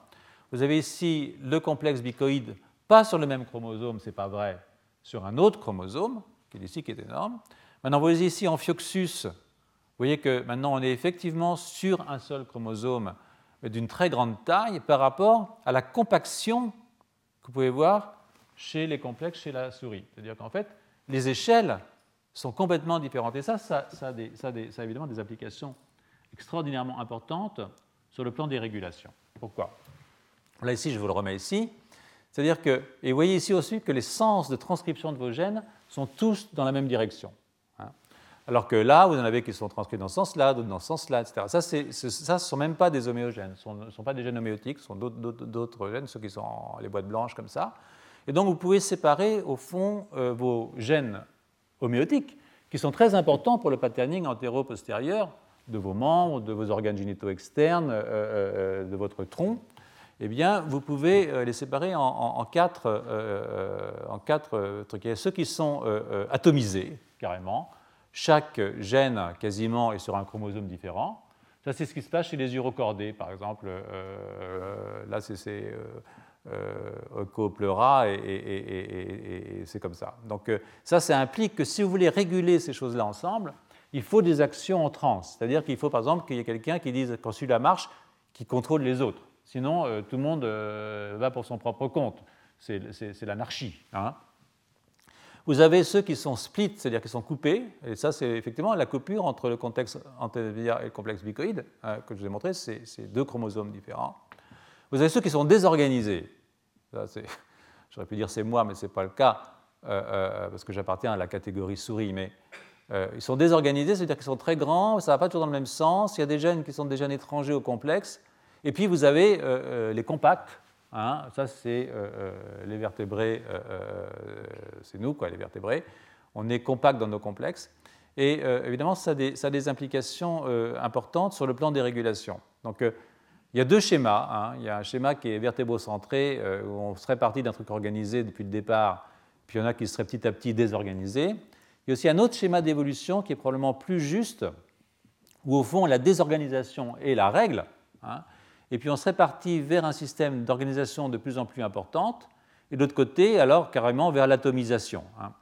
Vous avez ici le complexe bicoïde, pas sur le même chromosome, c'est pas vrai, sur un autre chromosome, qui est ici, qui est énorme. Maintenant, vous voyez ici en Amphioxus, vous voyez que maintenant on est effectivement sur un seul chromosome d'une très grande taille par rapport à la compaction que vous pouvez voir chez les complexes chez la souris. C'est-à-dire qu'en fait, les échelles sont complètement différentes. Et ça, ça, a, évidemment des applications extraordinairement importantes sur le plan des régulations. Pourquoi? Là, ici, je vous le remets ici. C'est-à-dire que, et vous voyez ici aussi que les sens de transcription de vos gènes sont tous dans la même direction. Hein. Alors que là, vous en avez qui sont transcrits dans ce sens-là, d'autres dans ce sens-là, etc. Ça, ce ne sont même pas des homéogènes, ce ne sont pas des gènes homéotiques, ce sont d'autres gènes, ceux qui sont les boîtes blanches comme ça. Et donc, vous pouvez séparer, au fond, euh, vos gènes homéotiques, qui sont très importants pour le patterning antéro-postérieur de vos membres, de vos organes génitaux externes, euh, euh, de votre tronc, eh bien, vous pouvez les séparer en, quatre, trucs. Ceux qui sont atomisés, carrément. Chaque gène, quasiment, est sur un chromosome différent. Ça, c'est ce qui se passe chez les urocordés, par exemple. là, c'est pleura et, et, c'est comme ça. Donc, ça, ça implique que si vous voulez réguler ces choses-là ensemble, il faut des actions en transe. C'est-à-dire qu'il faut, par exemple, qu'il y ait quelqu'un qui dise, quand la marche, qui contrôle les autres. Sinon, euh, tout le monde euh, va pour son propre compte. C'est l'anarchie. Hein. Vous avez ceux qui sont split, c'est-à-dire qui sont coupés, et ça, c'est effectivement la coupure entre le contexte antévia et le complexe bicoïde, hein, que je vous ai montré, c'est deux chromosomes différents. Vous avez ceux qui sont désorganisés. J'aurais pu dire c'est moi, mais ce n'est pas le cas, euh, parce que j'appartiens à la catégorie souris, mais ils sont désorganisés, c'est-à-dire qu'ils sont très grands, ça ne va pas toujours dans le même sens, il y a des gènes qui sont des gènes étrangers au complexe, et puis vous avez euh, euh, les compacts. Hein. ça, c'est euh, les vertébrés, c'est nous, quoi, les vertébrés. On est compact dans nos complexes. Et évidemment, ça a, des, implications importantes sur le plan des régulations. Donc, il y a deux schémas. Hein. Il y a un schéma qui est vertébrocentré, où on serait parti d'un truc organisé depuis le départ, puis il y en a qui seraient petit à petit désorganisés. Il y a aussi un autre schéma d'évolution qui est probablement plus juste, où au fond la désorganisation est la règle, hein, et puis on serait parti vers un système d'organisation de plus en plus importante, et de l'autre côté, alors carrément vers l'atomisation. Hein.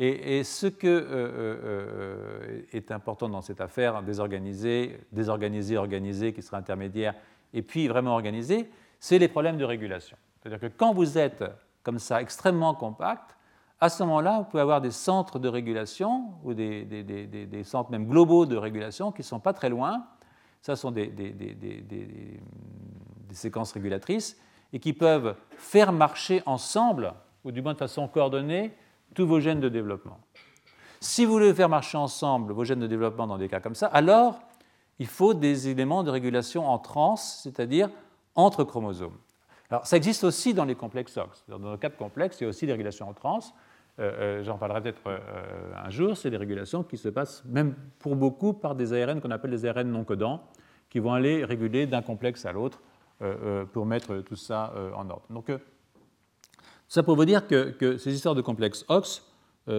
Et, ce qui euh, euh, euh, est important dans cette affaire, désorganisé, désorganisé, organisé, qui sera intermédiaire, et puis vraiment organisé, c'est les problèmes de régulation. C'est-à-dire que quand vous êtes comme ça extrêmement compact, à ce moment-là, vous pouvez avoir des centres de régulation ou des centres même globaux de régulation qui ne sont pas très loin, ça sont des, séquences régulatrices et qui peuvent faire marcher ensemble, ou du moins de façon coordonnée, tous vos gènes de développement. Si vous voulez faire marcher ensemble vos gènes de développement dans des cas comme ça, alors il faut des éléments de régulation en trans, c'est-à-dire entre chromosomes. Alors ça existe aussi dans les complexes OX. Dans le cas de complexes, il y a aussi des régulations en trans. Euh, euh, j'en parlerai peut-être euh, un jour, c'est des régulations qui se passent, même pour beaucoup, par des ARN qu'on appelle des ARN non codants, qui vont aller réguler d'un complexe à l'autre pour mettre tout ça en ordre. Donc, ça pour vous dire que, ces histoires de complexes OX,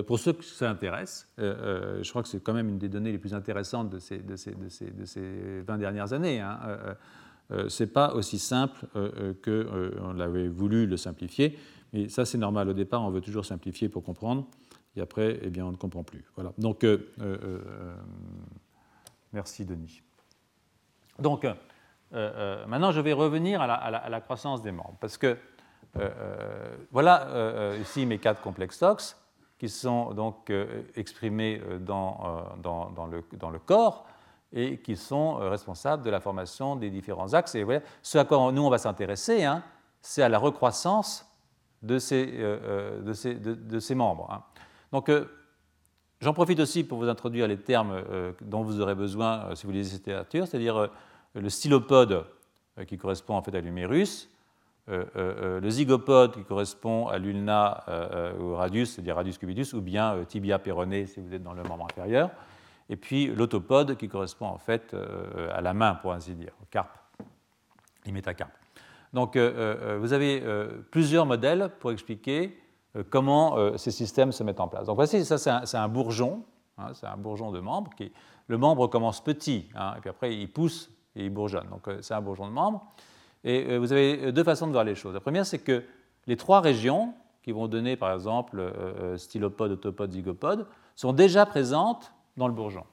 pour ceux que ça intéresse, je crois que c'est quand même une des données les plus intéressantes de ces, de ces, de ces, de ces 20 dernières années. Hein, ce n'est pas aussi simple qu'on l'avait voulu le simplifier. Et ça, c'est normal. Au départ, on veut toujours simplifier pour comprendre. Et après, eh bien, on ne comprend plus. Voilà. Donc, euh, euh, euh, merci, Denis. Donc, maintenant, je vais revenir à la, croissance des membres. Parce que, voilà ici mes quatre complexes TOX qui sont donc exprimés dans, dans, le, dans, le, corps et qui sont responsables de la formation des différents axes. Et voilà, ce à quoi nous, on va s'intéresser, hein, c'est à la recroissance de ces, euh, euh, membres. Hein. Donc, euh, j'en profite aussi pour vous introduire les termes dont vous aurez besoin si vous lisez cette littérature, c'est-à-dire le stylopode qui correspond en fait à l'humérus, le zygopode qui correspond à l'ulna ou radius, c'est-à-dire radius cubitus, ou bien tibia péroné si vous êtes dans le membre inférieur, et puis l'autopode qui correspond en fait à la main, pour ainsi dire, au carpe, métacarpe. Donc euh, euh, vous avez euh, plusieurs modèles pour expliquer comment ces systèmes se mettent en place. Donc voici, ça c'est un, bourgeon, hein, c'est un bourgeon de membre. Qui, le membre commence petit, hein, et puis après il pousse et il bourgeonne. Donc c'est un bourgeon de membre. Et vous avez deux façons de voir les choses. La première, c'est que les trois régions qui vont donner par exemple stylopode, autopode, zygopode, sont déjà présentes dans le bourgeon.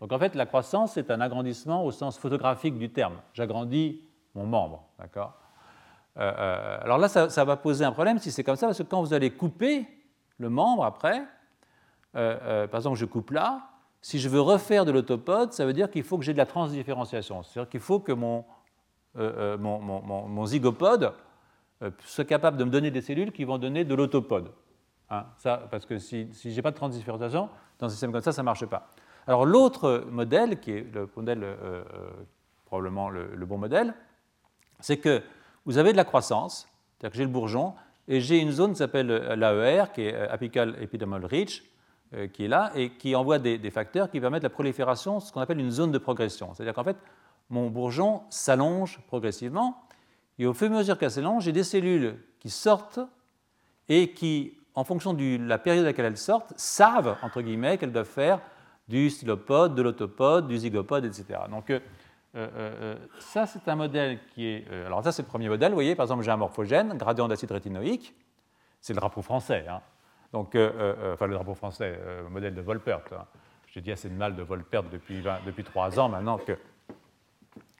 Donc en fait, la croissance, c'est un agrandissement au sens photographique du terme. J'agrandis mon membre, d'accord? Euh, euh, alors là, ça, va poser un problème si c'est comme ça, parce que quand vous allez couper le membre après, euh, par exemple, je coupe là, si je veux refaire de l'autopode, ça veut dire qu'il faut que j'ai de la transdifférenciation. C'est-à-dire qu'il faut que mon, mon, zygopode soit capable de me donner des cellules qui vont donner de l'autopode. Hein, ça, parce que si, si je n'ai pas de transdifférenciation, dans un système comme ça, ça ne marche pas. Alors l'autre modèle, qui est probablement le, bon modèle, c'est que vous avez de la croissance, c'est-à-dire que j'ai le bourgeon, et j'ai une zone qui s'appelle euh, l'AER, qui est euh, apical epidermal reach, euh, qui est là, et qui envoie des, facteurs qui permettent la prolifération, ce qu'on appelle une zone de progression. C'est-à-dire qu'en fait, mon bourgeon s'allonge progressivement, et au fur et à mesure qu'elle s'allonge, j'ai des cellules qui sortent et qui, en fonction de la période à laquelle elles sortent, savent, entre guillemets, qu'elles doivent faire du stylopode, de l'autopode, du zygopode, etc. Donc, ça, c'est un modèle qui est. alors, ça, c'est le premier modèle. Vous voyez, par exemple, j'ai un morphogène, gradient d'acide rétinoïque. C'est le drapeau français. Hein. Donc, enfin, le drapeau français, modèle de Volpert. Hein. J'ai dit assez de mal de Volpert depuis, depuis trois ans maintenant que.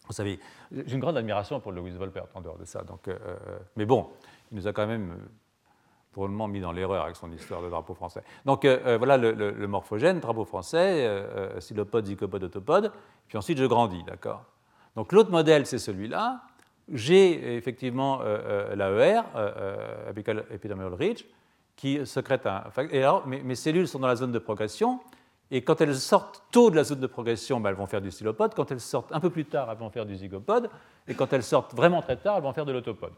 Vous savez, j'ai une grande admiration pour Louis Volpert en dehors de ça. Donc, mais bon, il nous a quand même probablement mis dans l'erreur avec son histoire de drapeau français. Donc euh, euh, voilà le, morphogène, drapeau français, euh, silopode, zygopode, autopode, puis ensuite je grandis, d'accord? Donc l'autre modèle, c'est celui-là. J'ai effectivement l'AER, apical epidermal ridge, qui secrète un. Et alors, mes, cellules sont dans la zone de progression, et quand elles sortent tôt de la zone de progression, ben, elles vont faire du silopode. Quand elles sortent un peu plus tard, elles vont faire du zygopode. Et quand elles sortent vraiment très tard, elles vont faire de l'autopode.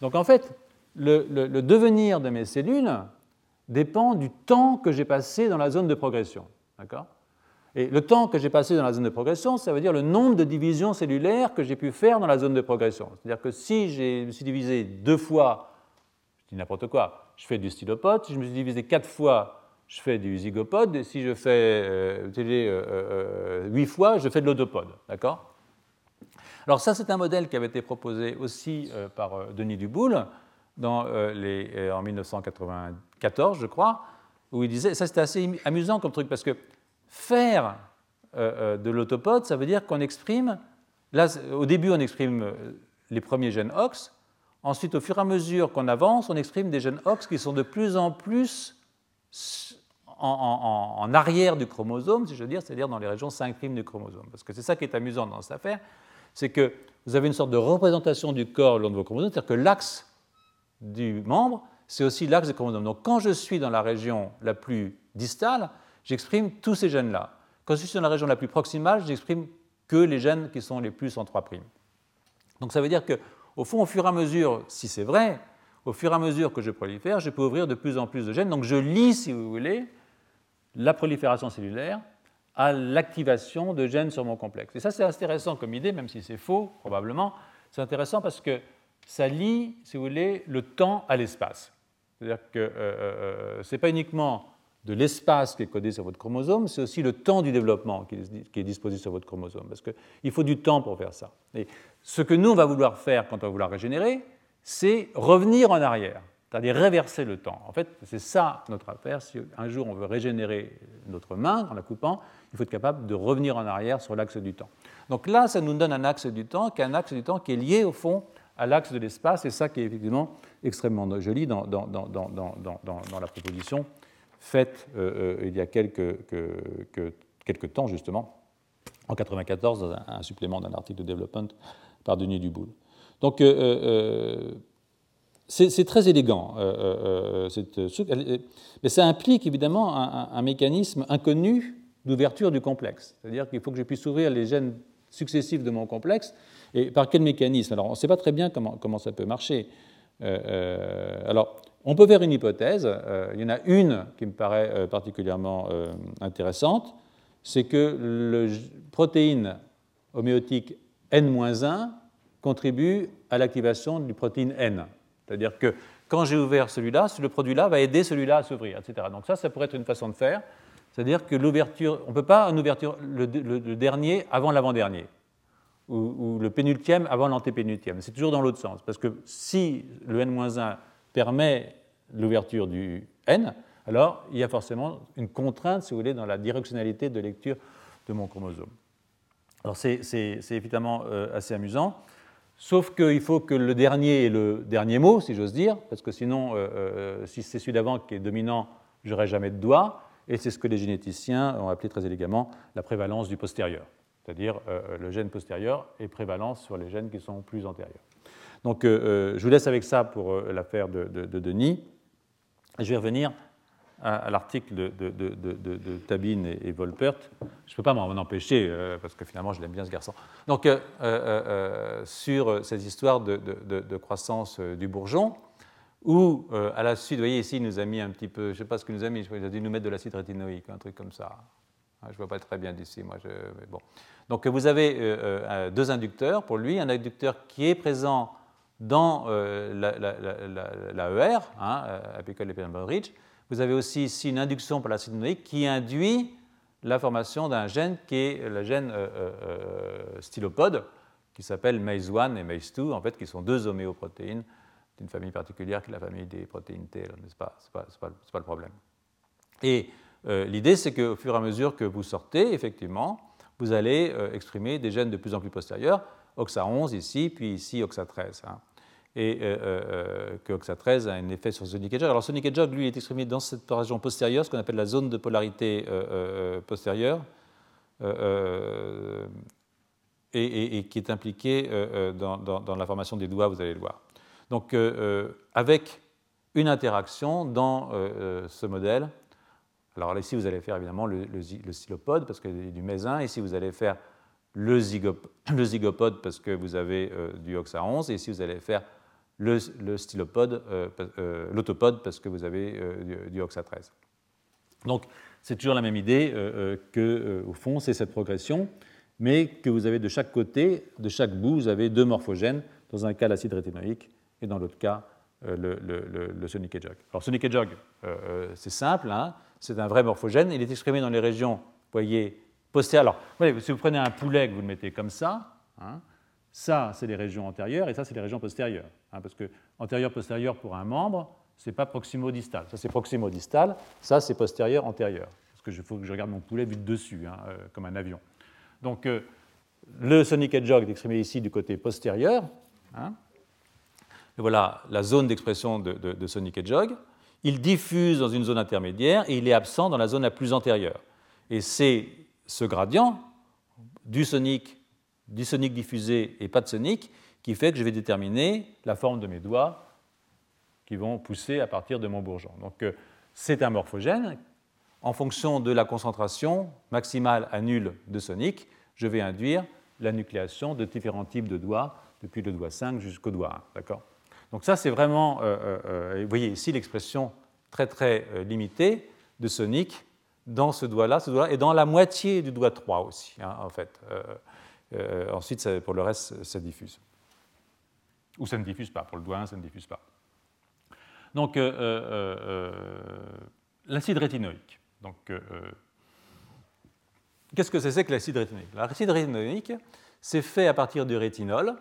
Donc en fait, le, devenir de mes cellules dépend du temps que j'ai passé dans la zone de progression. D'accord? Et le temps que j'ai passé dans la zone de progression, ça veut dire le nombre de divisions cellulaires que j'ai pu faire dans la zone de progression. C'est-à-dire que si je me suis divisé deux fois, je dis n'importe quoi, je fais du stylopode. Si je me suis divisé quatre fois, je fais du zygopode. Et si je fais euh, euh, euh, huit fois, je fais de l'autopode. D'accord? Alors ça, c'est un modèle qui avait été proposé aussi par Denis Duboul euh, euh, en 1994, je crois, où il disait, ça c'était assez amusant comme truc, parce que faire euh, de l'autopode, ça veut dire qu'on exprime, là, au début on exprime les premiers gènes OX, ensuite au fur et à mesure qu'on avance, on exprime des gènes OX qui sont de plus en plus en arrière du chromosome, si je veux dire, c'est-à-dire dans les régions 5' du chromosome. Parce que c'est ça qui est amusant dans cette affaire, c'est que vous avez une sorte de représentation du corps le long de vos chromosomes, c'est-à-dire que l'axe du membre, c'est aussi l'axe des chromosomes. Donc quand je suis dans la région la plus distale, j'exprime tous ces gènes-là. Quand je suis dans la région la plus proximale, j'exprime que les gènes qui sont les plus en 3'. Donc ça veut dire qu'au fond, au fur et à mesure, si c'est vrai, au fur et à mesure que je prolifère, je peux ouvrir de plus en plus de gènes. Donc je lis, si vous voulez, la prolifération cellulaire à l'activation de gènes sur mon complexe. Et ça, c'est intéressant comme idée, même si c'est faux, probablement. C'est intéressant parce que ça lie, si vous voulez, le temps à l'espace. C'est-à-dire que euh, euh, euh, ce n'est pas uniquement de l'espace qui est codé sur votre chromosome, c'est aussi le temps du développement qui est, disposé sur votre chromosome, parce qu'il faut du temps pour faire ça. Et ce que nous, on va vouloir faire quand on va vouloir régénérer, c'est revenir en arrière, c'est-à-dire réverser le temps. En fait, c'est ça notre affaire. Si un jour on veut régénérer notre main en la coupant, il faut être capable de revenir en arrière sur l'axe du temps. Donc là, ça nous donne un axe du temps qui est un axe du temps qui est lié au fond à l'axe de l'espace, et ça qui est effectivement extrêmement joli dans, la proposition faite euh, euh, il y a quelques, temps, justement, en 1994, dans un, supplément d'un article de Development par Denis Duboul. Donc, euh, c'est très élégant, mais ça implique évidemment un mécanisme inconnu d'ouverture du complexe. C'est-à-dire qu'il faut que je puisse ouvrir les gènes successifs de mon complexe et par quel mécanisme? Alors, on ne sait pas très bien comment, ça peut marcher. Euh, euh, alors, on peut faire une hypothèse. Euh, il y en a une qui me paraît particulièrement intéressante c'est que le protéine homéotique N-1 contribue à l'activation du protéine N. C'est-à-dire que quand j'ai ouvert celui-là, le produit-là va aider celui-là à s'ouvrir, etc. Donc ça, ça pourrait être une façon de faire. C'est-à-dire que l'ouverture, on ne peut pas une ouverture le dernier avant l'avant-dernier ou, le pénultième avant l'antépénultième. C'est toujours dans l'autre sens, parce que si le n-1 permet l'ouverture du n, alors il y a forcément une contrainte, si vous voulez, dans la directionnalité de lecture de mon chromosome. Alors c'est évidemment euh, assez amusant, sauf qu'il faut que le dernier ait le dernier mot, si j'ose dire, parce que sinon, euh, euh, si c'est celui d'avant qui est dominant, j'aurai jamais de doigt, et c'est ce que les généticiens ont appelé très élégamment la prévalence du postérieur c'est-à-dire euh, le gène postérieur est prévalent sur les gènes qui sont plus antérieurs. Donc euh, euh, je vous laisse avec ça pour l'affaire de, Denis. je vais revenir à, l'article de, de, Tabine et, Volpert. Je ne peux pas m'en empêcher, parce que finalement je l'aime bien ce garçon. Donc sur cette histoire de, croissance du bourgeon, où à la suite, vous voyez ici, il nous a mis un petit peu, je ne sais pas ce qu'il nous a mis, il a dû nous mettre de l'acide rétinoïque, un truc comme ça. Ah, je ne vois pas très bien d'ici, moi. Je... bon. Donc vous avez euh, euh, deux inducteurs. Pour lui, un inducteur qui est présent dans euh, l'AER, hein, apical epidemial Vous avez aussi ici une induction par l'acide noïque qui induit la formation d'un gène qui est le gène stylopode, qui s'appelle MAZE1 et MAZE2, en fait, qui sont deux homéoprotéines d'une famille particulière qui est la famille des protéines T, Ce n'est pas, le problème. Et l'idée, c'est qu'au fur et à mesure que vous sortez, effectivement, vous allez exprimer des gènes de plus en plus postérieurs, OXA11 ici, puis ici OXA13 et euh, euh, euh, que OXA13 a un effet sur Sonic Hedgehog. Alors Sonic Hedgehog, lui, est exprimé dans cette région postérieure, ce qu'on appelle la zone de polarité postérieure, et, qui est impliquée dans, la formation des doigts, vous allez le voir. Donc avec une interaction dans ce modèle, alors ici vous allez faire évidemment le, le, stylopode parce a du mésin, ici vous allez faire le, zygopode parce que vous avez du OXA11, et ici vous allez faire le, stylopode, euh, euh, l'autopode, parce que vous avez euh, du, OXA13. Donc, c'est toujours la même idée que, au fond, c'est cette progression, mais que vous avez de chaque côté, de chaque bout, vous avez deux morphogènes, dans un cas l'acide rétinoïque et dans l'autre cas le, le, Sonic Hedgehog. Alors, Sonic Hedgehog, c'est simple, hein, c'est un vrai morphogène, il est exprimé dans les régions, voyez, postérieures. Alors, si vous prenez un poulet que vous le mettez comme ça, hein, ça, c'est les régions antérieures et ça, c'est les régions postérieures. Hein, parce que antérieur-postérieur pour un membre, ce n'est pas proximo-distal. Ça, c'est proximo-distal. Ça, c'est postérieur-antérieur. Parce que faut que je regarde mon poulet vu de dessus, hein, euh, comme un avion. Donc, euh, le sonic hedgehog est exprimé ici du côté postérieur. Et voilà la zone d'expression de, de, sonic hedgehog. Il diffuse dans une zone intermédiaire et il est absent dans la zone la plus antérieure. Et c'est ce gradient du sonic diffusé et pas de sonic, qui fait que je vais déterminer la forme de mes doigts qui vont pousser à partir de mon bourgeon. Donc euh, c'est un morphogène. En fonction de la concentration maximale à nulle de sonic, je vais induire la nucléation de différents types de doigts, depuis le doigt 5 jusqu'au doigt 1. D'accord? Donc ça, c'est vraiment, euh, euh, vous voyez ici l'expression très très limitée de sonic dans ce doigt-là, ce doigt et dans la moitié du doigt 3 aussi, hein, en fait. Euh, ensuite, pour le reste, ça diffuse. Ou ça ne diffuse pas. Pour le doigt 1, ça ne diffuse pas. Donc, euh, euh, l'acide rétinoïque. Donc, qu'est-ce que c'est que l'acide rétinoïque? L'acide rétinoïque, c'est fait à partir du rétinol,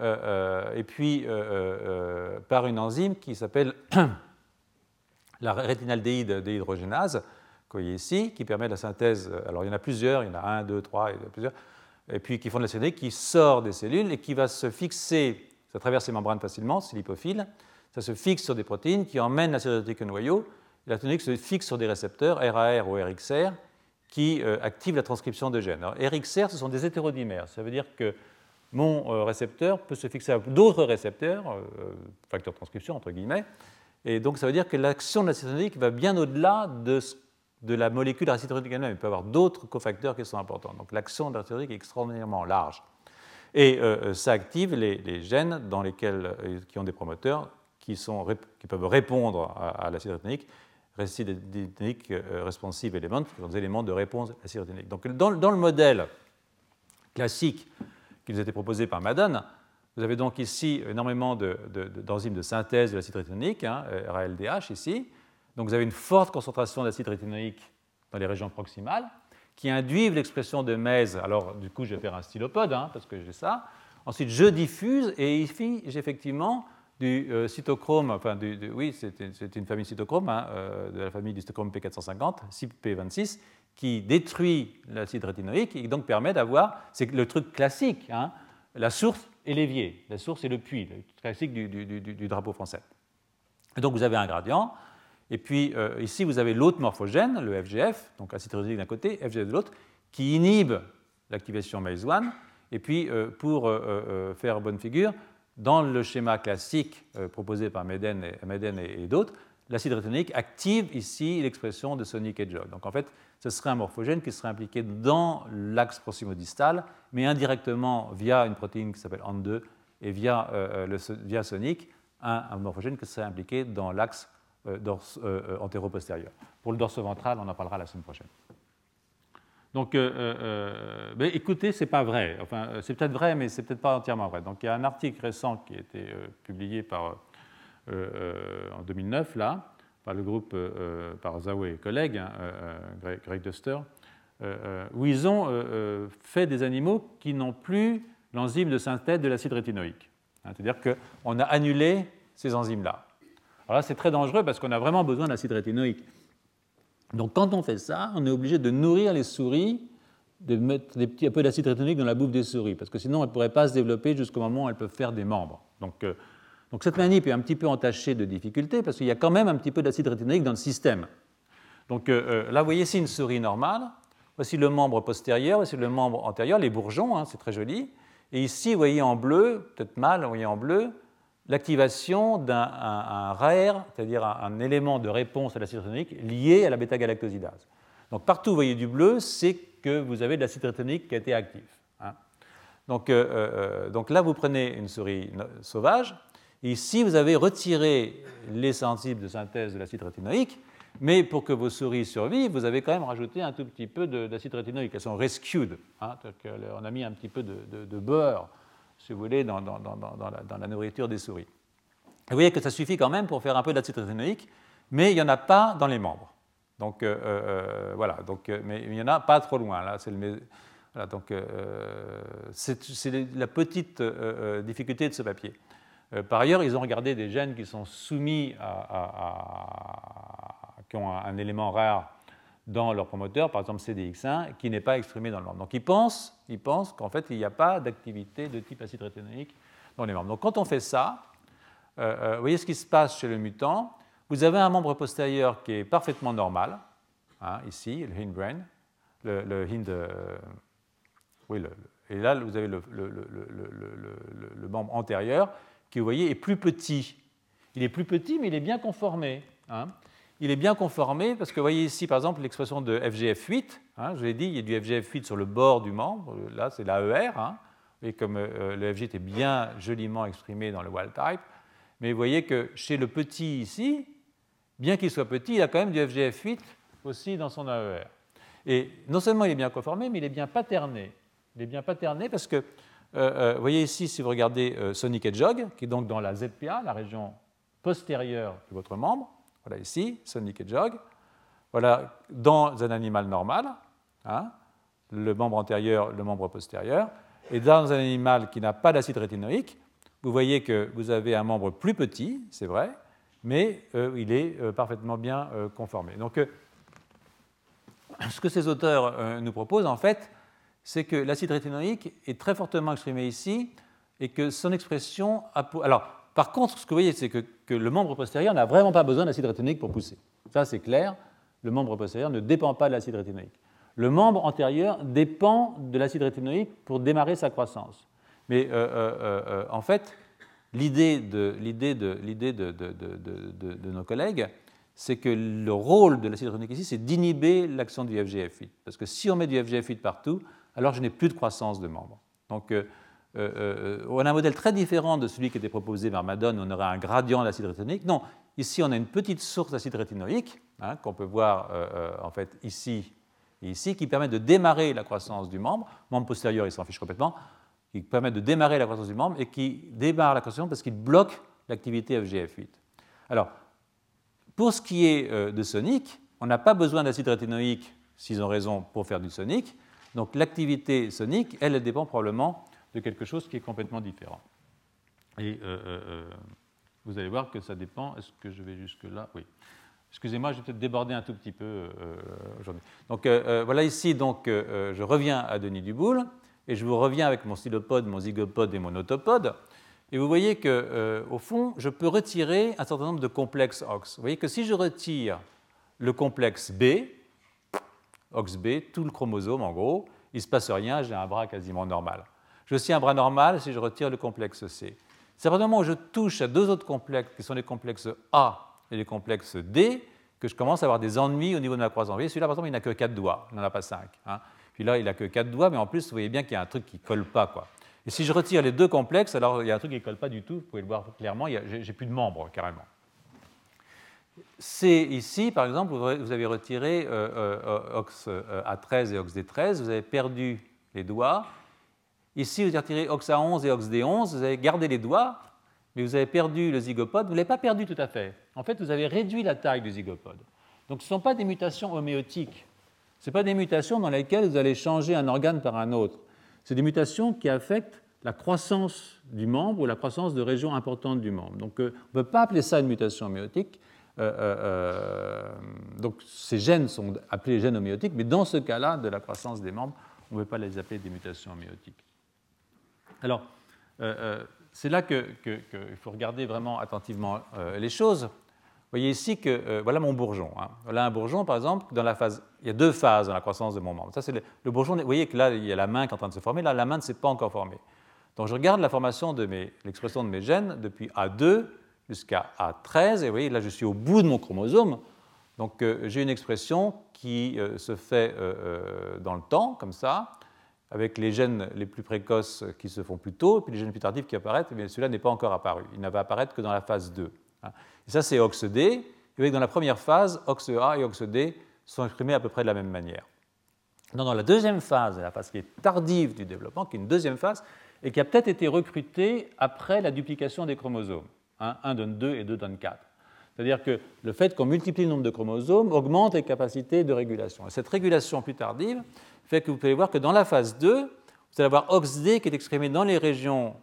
et puis par une enzyme qui s'appelle la rétinaldéhyde déhydrogénase, que vous voyez ici, qui permet la synthèse. Alors, il y en a plusieurs, il y en a un, deux, trois, il y en a plusieurs et puis qui font de la CND, qui sort des cellules et qui va se fixer, ça traverse les membranes facilement, c'est lipophile, ça se fixe sur des protéines qui emmènent la sérotonine au noyau, et la tonique se fixe sur des récepteurs, RAR ou RXR, qui euh, activent la transcription de gènes. Alors, RXR, ce sont des hétérodimères, ça veut dire que mon euh, récepteur peut se fixer à d'autres récepteurs, euh, facteurs de transcription entre guillemets, et donc ça veut dire que l'action de la sérotonine va bien au-delà de la molécule acétylhédrique elle-même. Il peut y avoir d'autres cofacteurs qui sont importants. Donc l'action de est extraordinairement large. Et euh, euh, ça active les, gènes dans lesquels, euh, qui ont des promoteurs qui, sont, qui peuvent répondre à, l'acide rétinique, responsive element, qui sont des éléments de réponse à l'acide rétinique. Donc dans, le modèle classique qui nous a été proposé par Madden, vous avez donc ici énormément d'enzymes de, synthèse de l'acide rétinique, hein, RALDH ici, donc vous avez une forte concentration d'acide rétinoïque dans les régions proximales qui induisent l'expression de MES. Alors du coup, je vais faire un stylopode hein, parce que j'ai ça. Ensuite, je diffuse et ici, j'ai effectivement du euh, cytochrome, enfin oui, c'est une famille cytochrome, hein, euh, de la famille du cytochrome P450, CYP26, qui détruit l'acide rétinoïque et donc permet d'avoir, c'est le truc classique, hein, la source et l'évier, la source et le puits, le classique du, drapeau français. Donc vous avez un gradient, et puis euh, ici, vous avez l'autre morphogène, le FGF, donc acide d'un côté, FGF de l'autre, qui inhibe l'activation MAZE1. Et puis, euh, pour euh, faire bonne figure, dans le schéma classique proposé par Meden et, d'autres, l'acide rétinique active ici l'expression de sonic hedgehog. Donc en fait, ce serait un morphogène qui serait impliqué dans l'axe proximodistal, mais indirectement via une protéine qui s'appelle AND2 et via, le, via sonic, un, morphogène qui serait impliqué dans l'axe euh, euh, euh, antéro-postérieur. Pour le dorso ventral, on en parlera la semaine prochaine. Donc, mais écoutez, c'est pas vrai. Enfin, c'est peut-être vrai, mais c'est peut-être pas entièrement vrai. Donc, il y a un article récent qui a été publié par, en 2009 là, par le groupe, par Zawe et collègues, hein, Greg, Duster, où ils ont fait des animaux qui n'ont plus l'enzyme de synthèse de l'acide rétinoïque. Hein, c'est-à-dire qu'on a annulé ces enzymes-là. Alors là, c'est très dangereux parce qu'on a vraiment besoin d'acide rétinoïque. Donc quand on fait ça, on est obligé de nourrir les souris, de mettre un peu d'acide rétinoïque dans la bouffe des souris, parce que sinon elles ne pourraient pas se développer jusqu'au moment où elles peuvent faire des membres. Donc, euh, donc cette manip est un petit peu entachée de difficultés, parce qu'il y a quand même un petit peu d'acide rétinoïque dans le système. Donc euh, euh, là, vous voyez ici une souris normale. Voici le membre postérieur, voici le membre antérieur, les bourgeons, hein, c'est très joli. Et ici, vous voyez en bleu, peut-être mal, vous voyez en bleu, l'activation d'un rare, c'est-à-dire un, élément de réponse à l'acide rétinoïque lié à la bêta-galactosidase. Donc partout, vous voyez du bleu, c'est que vous avez de l'acide rétinoïque qui a été actif. Hein. Euh, donc, là, vous prenez une souris sauvage, et ici, vous avez retiré les sensibles de synthèse de l'acide rétinoïque, mais pour que vos souris survivent, vous avez quand même rajouté un tout petit peu d'acide rétinoïque. Elles sont rescued. Hein, on a mis un petit peu de, beurre, si vous voulez, dans, la, nourriture des souris. vous voyez que ça suffit quand même pour faire un peu d'acide rétinoïque, mais il n'y en a pas dans les membres. Donc euh, euh, voilà, donc, euh, mais il n'y en a pas trop loin. Donc c'est la petite difficulté de ce papier. Par ailleurs, ils ont regardé des gènes qui sont soumis à qui ont un, élément rare dans leur promoteur, par exemple CDX1, qui n'est pas exprimé dans le membre. Donc ils pensent, ils pensent qu'en fait, il n'y a pas d'activité de type acide rétinoïque dans les membres. Donc quand on fait ça, euh, euh, vous voyez ce qui se passe chez le mutant. Vous avez un membre postérieur qui est parfaitement normal, hein, ici, le hindbrain, le, hind. Euh, oui, et là, vous avez le, membre antérieur qui, vous voyez, est plus petit. Il est plus petit, mais il est bien conformé. Hein il est bien conformé parce que vous voyez ici par exemple l'expression de FGF8. Hein, je l'ai dit, il y a du FGF8 sur le bord du membre. Là, c'est l'AER. Hein, et comme euh, le FG est bien joliment exprimé dans le wild type. Mais vous voyez que chez le petit ici, bien qu'il soit petit, il a quand même du FGF8 aussi dans son AER. Et non seulement il est bien conformé, mais il est bien paterné. Il est bien paterné parce que, euh, euh, vous voyez ici, si vous regardez Sonic Hedgehog, qui est donc dans la ZPA, la région postérieure de votre membre, voilà ici, Sonic Hedgehog. Voilà dans un animal normal, hein, le membre antérieur, le membre postérieur. Et dans un animal qui n'a pas d'acide rétinoïque, vous voyez que vous avez un membre plus petit, c'est vrai, mais euh, il est euh, parfaitement bien euh, conformé. Donc, ce que ces auteurs nous proposent, en fait, c'est que l'acide rétinoïque est très fortement exprimé ici et que son expression a. Alors, par contre, ce que vous voyez, c'est que, le membre postérieur n'a vraiment pas besoin d'acide rétinoïque pour pousser. Ça, c'est clair. Le membre postérieur ne dépend pas de l'acide rétinoïque. Le membre antérieur dépend de l'acide rétinoïque pour démarrer sa croissance. Mais euh, euh, euh, en fait, l'idée de, nos collègues, c'est que le rôle de l'acide rétinoïque ici, c'est d'inhiber l'action du FGF8. Parce que si on met du FGF8 partout, alors je n'ai plus de croissance de membres. Donc, euh, euh, on a un modèle très différent de celui qui était proposé par Madone, on aurait un gradient d'acide rétinoïque. Non, ici on a une petite source d'acide rétinoïque, hein, qu'on peut voir euh, en fait ici et ici, qui permet de démarrer la croissance du membre. membre postérieur, il s'en fiche complètement, qui permet de démarrer la croissance du membre et qui démarre la croissance parce qu'il bloque l'activité FGF8. Alors, pour ce qui est de sonic, on n'a pas besoin d'acide rétinoïque, s'ils ont raison, pour faire du sonic. Donc l'activité sonique, elle, elle dépend probablement de quelque chose qui est complètement différent. Et euh, euh, euh, vous allez voir que ça dépend. Est-ce que je vais jusque-là? Oui. Excusez-moi, je vais peut-être déborder un tout petit peu aujourd'hui. Donc voilà ici, donc, je reviens à Denis Duboul et je vous reviens avec mon stylopode, mon zygopode et mon autopode. Et vous voyez que, au fond, je peux retirer un certain nombre de complexes OX. Vous voyez que si je retire le complexe B, OXB, tout le chromosome en gros, il ne se passe rien, j'ai un bras quasiment normal. Je aussi un bras normal si je retire le complexe C. C'est à partir du moment où je touche à deux autres complexes, qui sont les complexes A et les complexes D, que je commence à avoir des ennuis au niveau de ma croissance. Vous voyez, celui-là, par exemple, il n'a que 4 doigts, il n'en a pas 5. Hein. Puis là, il n'a que 4 doigts, mais en plus, vous voyez bien qu'il y a un truc qui ne colle pas. Quoi. Et si je retire les deux complexes, alors il y a un truc qui ne colle pas du tout, vous pouvez le voir clairement, j'ai plus de membres, carrément. C ici, par exemple, vous avez retiré euh, euh, OX A13 et OXD13, vous avez perdu les doigts, Ici, vous avez retiré OXA11 et OXD11, vous avez gardé les doigts, mais vous avez perdu le zygopode. Vous ne l'avez pas perdu tout à fait. En fait, vous avez réduit la taille du zygopode. Donc ce ne sont pas des mutations homéotiques. Ce pas des mutations dans lesquelles vous allez changer un organe par un autre. C'est des mutations qui affectent la croissance du membre ou la croissance de régions importantes du membre. Donc euh, on ne peut pas appeler ça une mutation homéotique. Euh, euh, donc ces gènes sont appelés gènes homéotiques, mais dans ce cas-là de la croissance des membres, on ne peut pas les appeler des mutations homéotiques. Alors, c'est là qu'il faut regarder vraiment attentivement les choses. Vous voyez ici que voilà mon bourgeon. Hein. Voilà un bourgeon, par exemple, dans la phase. Il y a deux phases dans la croissance de mon membre. Ça, c'est le, bourgeon. Vous voyez que là, il y a la main qui est en train de se former. Là, la main ne s'est pas encore formée. Donc je regarde la formation de l'expression de mes gènes depuis A2 jusqu'à A13, et vous voyez, là je suis au bout de mon chromosome, donc euh, j'ai une expression qui euh, se fait euh, dans le temps, comme ça, avec les gènes les plus précoces qui se font plus tôt, puis les gènes plus tardifs qui apparaissent, mais celui-là n'est pas encore apparu, il ne va apparaître que dans la phase 2. Hein. Et ça c'est OXD, et voyez dans la première phase, OXA et OXD sont exprimés à peu près de la même manière. Dans la deuxième phase, la phase qui est tardive du développement, qui est une deuxième phase, et qui a peut-être été recruté après la duplication des chromosomes. Hein, 1 donne 2 et 2 donne 4. C'est-à-dire que le fait qu'on multiplie le nombre de chromosomes augmente les capacités de régulation. Et cette régulation plus tardive fait que vous pouvez voir que dans la phase 2, vous allez avoir OXD qui est exprimé dans les régions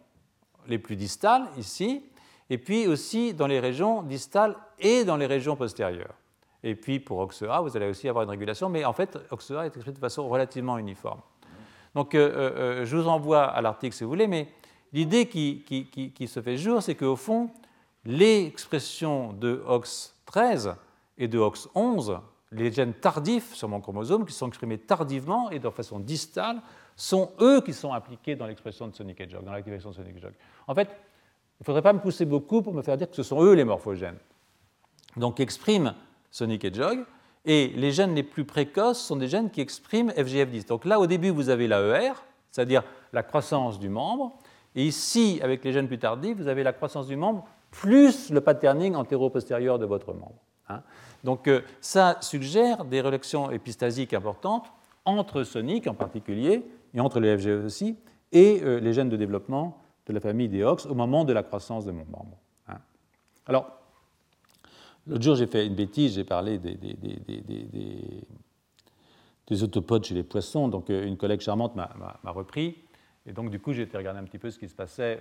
les plus distales, ici, et puis aussi dans les régions distales et dans les régions postérieures. Et puis pour OXA, vous allez aussi avoir une régulation, mais en fait, OXA est exprimé de façon relativement uniforme. Donc euh, euh, euh, je vous envoie à l'article si vous voulez, mais l'idée qui, se fait jour, c'est qu'au fond, les expressions de OX13 et de OX11, les gènes tardifs sur mon chromosome, qui sont exprimés tardivement et de façon distale, sont eux qui sont appliqués dans l'expression de Sonic Hedgehog, dans l'activation de Sonic Hedgehog. En fait, il ne faudrait pas me pousser beaucoup pour me faire dire que ce sont eux les morphogènes. Donc, expriment Sonic Hedgehog, et les gènes les plus précoces sont des gènes qui expriment FGF10. Donc là, au début, vous avez l'AER, c'est-à-dire la croissance du membre. Et ici, avec les gènes plus tardifs, vous avez la croissance du membre plus le patterning antéro-postérieur de votre membre. Hein. Donc euh, ça suggère des relations épistasiques importantes entre Sonic en particulier, et entre les FGF aussi, et euh, les gènes de développement de la famille des OX au moment de la croissance de mon membre. Hein. Alors, L'autre jour, j'ai fait une bêtise, j'ai parlé des, des, autopodes chez les poissons. Donc, euh, une collègue charmante m'a repris. Et donc, du coup, j'ai été regarder un petit peu ce qui se passait,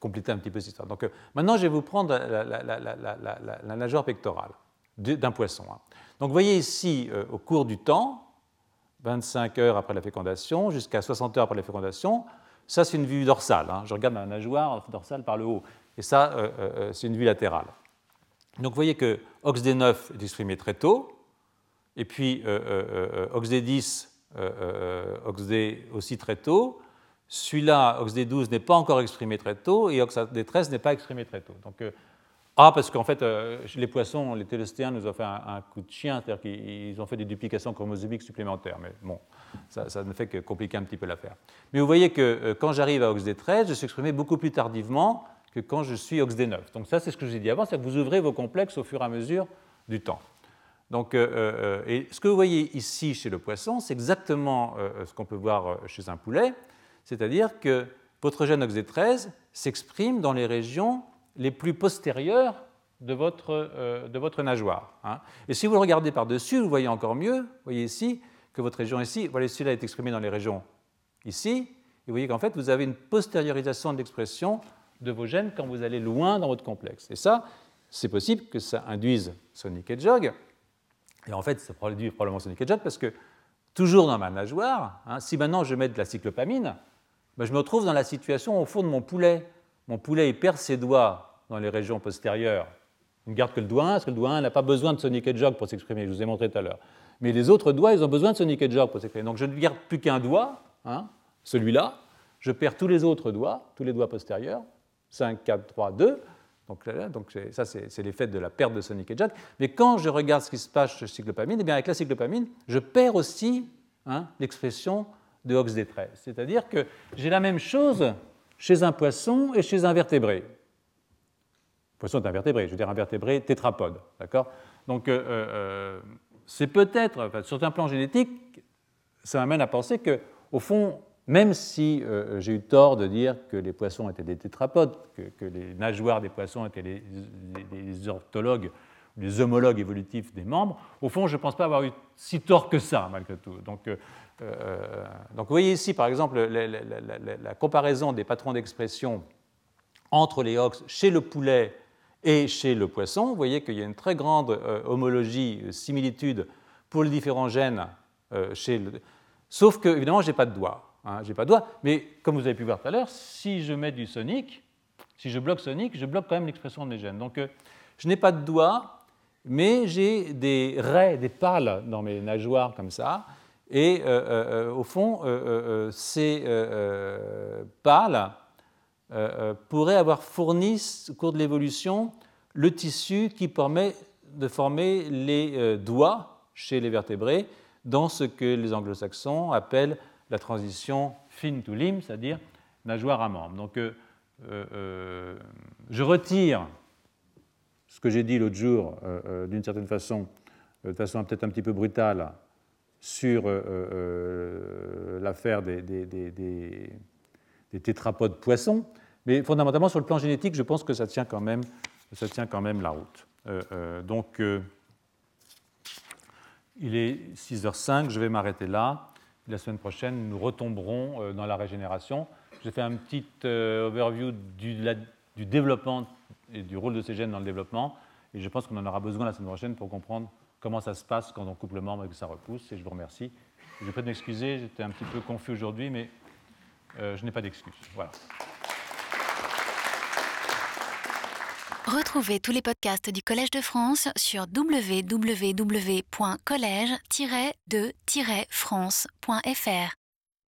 compléter un petit peu cette histoire. Donc, euh, maintenant, je vais vous prendre la, nageoire pectorale d'un poisson. Hein. Donc, vous voyez ici, au cours du temps, 25 heures après la fécondation, jusqu'à 60 heures après la fécondation, ça, c'est une vue dorsale. Hein. Je regarde ma nageoire dorsale par le haut. Et ça, euh, euh, euh, c'est une vue latérale. Donc vous voyez que OXD9 est exprimé très tôt, et puis OXD10, OXD aussi très tôt. Celui-là, OXD12, n'est pas encore exprimé très tôt, et OXD13 n'est pas exprimé très tôt. Donc, ah, parce qu'en fait, les poissons, les télestéens nous ont fait un, coup de chien, c'est-à-dire qu'ils ont fait des duplications chromosomiques supplémentaires. Mais bon, ça, ne fait que compliquer un petit peu l'affaire. Mais vous voyez que quand j'arrive à OXD13, je suis exprimé beaucoup plus tardivement, que quand je suis OXD9. Donc ça, c'est ce que j'ai dit avant, c'est que vous ouvrez vos complexes au fur et à mesure du temps. Donc, euh, euh, et ce que vous voyez ici chez le poisson, c'est exactement euh, ce qu'on peut voir chez un poulet, c'est-à-dire que votre gène OXD13 s'exprime dans les régions les plus postérieures de votre, de votre nageoire. Hein. Et si vous le regardez par-dessus, vous voyez encore mieux, vous voyez ici que votre région ici, voilà, celui-là est exprimé dans les régions ici, et vous voyez qu'en fait, vous avez une postériorisation de l'expression de vos gènes quand vous allez loin dans votre complexe. Et ça, c'est possible que ça induise Sonic Hedgehog. Et en fait, ça produit probablement Sonic Hedgehog parce que, toujours dans ma nageoire, hein, si maintenant je mets de la cyclopamine, ben je me retrouve dans la situation au fond de mon poulet. Mon poulet, il perd ses doigts dans les régions postérieures. Il ne garde que le doigt 1, parce que le doigt 1 n'a pas besoin de Sonic Hedgehog pour s'exprimer, je vous ai montré tout à l'heure. Mais les autres doigts, ils ont besoin de Sonic Hedgehog pour s'exprimer. Donc je ne garde plus qu'un doigt, hein, celui-là. Je perds tous les autres doigts, tous les doigts postérieurs. 5, 4, 3, 2. Donc, donc ça, c'est l'effet de la perte de Sonic Hedgehog. Mais quand je regarde ce qui se passe chez cyclopamine, eh bien avec la cyclopamine, je perds aussi hein, l'expression de OXD13. C'est-à-dire que j'ai la même chose chez un poisson et chez un vertébré. Le poisson est un vertébré, je veux dire un vertébré tétrapode. D'accord? Donc, euh, euh, c'est peut-être, sur un plan génétique, ça m'amène à penser que, au fond, même si euh, j'ai eu tort de dire que les poissons étaient des tétrapodes, que, les nageoires des poissons étaient des orthologues les homologues évolutifs des membres, au fond, je ne pense pas avoir eu si tort que ça, malgré tout. Donc, euh, euh, donc vous voyez ici, par exemple, la, comparaison des patrons d'expression entre les OX chez le poulet et chez le poisson. Vous voyez qu'il y a une très grande euh, homologie, similitude pour les différents gènes chez. Sauf que, évidemment, je n'ai pas de doigt. Hein, j'ai pas de doigt, mais comme vous avez pu voir tout à l'heure, si je mets du sonic, si je bloque sonic, je bloque quand même l'expression des gènes. Donc, je n'ai pas de doigt, mais j'ai des raies, des pales dans mes nageoires comme ça. Et euh, euh, euh, au fond, ces pales pourraient avoir fourni, au cours de l'évolution, le tissu qui permet de former les doigts chez les vertébrés dans ce que les anglo-saxons appellent la transition fin to limb, c'est-à-dire nageoire à membre. Donc, je retire ce que j'ai dit l'autre jour, euh, euh, d'une certaine façon, euh, de façon peut-être un petit peu brutale, sur l'affaire des, des, tétrapodes poissons, mais fondamentalement sur le plan génétique, je pense que ça tient quand même, ça tient quand même la route. donc, il est 6h05, je vais m'arrêter là. La semaine prochaine, nous retomberons dans la régénération. J'ai fait un petit overview du, du développement et du rôle de ces gènes dans le développement. Et je pense qu'on en aura besoin la semaine prochaine pour comprendre comment ça se passe quand on coupe le membre et que ça repousse. Et je vous remercie. Je de m'excuser, j'étais un petit peu confus aujourd'hui, mais euh, je n'ai pas d'excuses. Voilà. Retrouvez tous les podcasts du Collège de France sur www.collège-de-france.fr.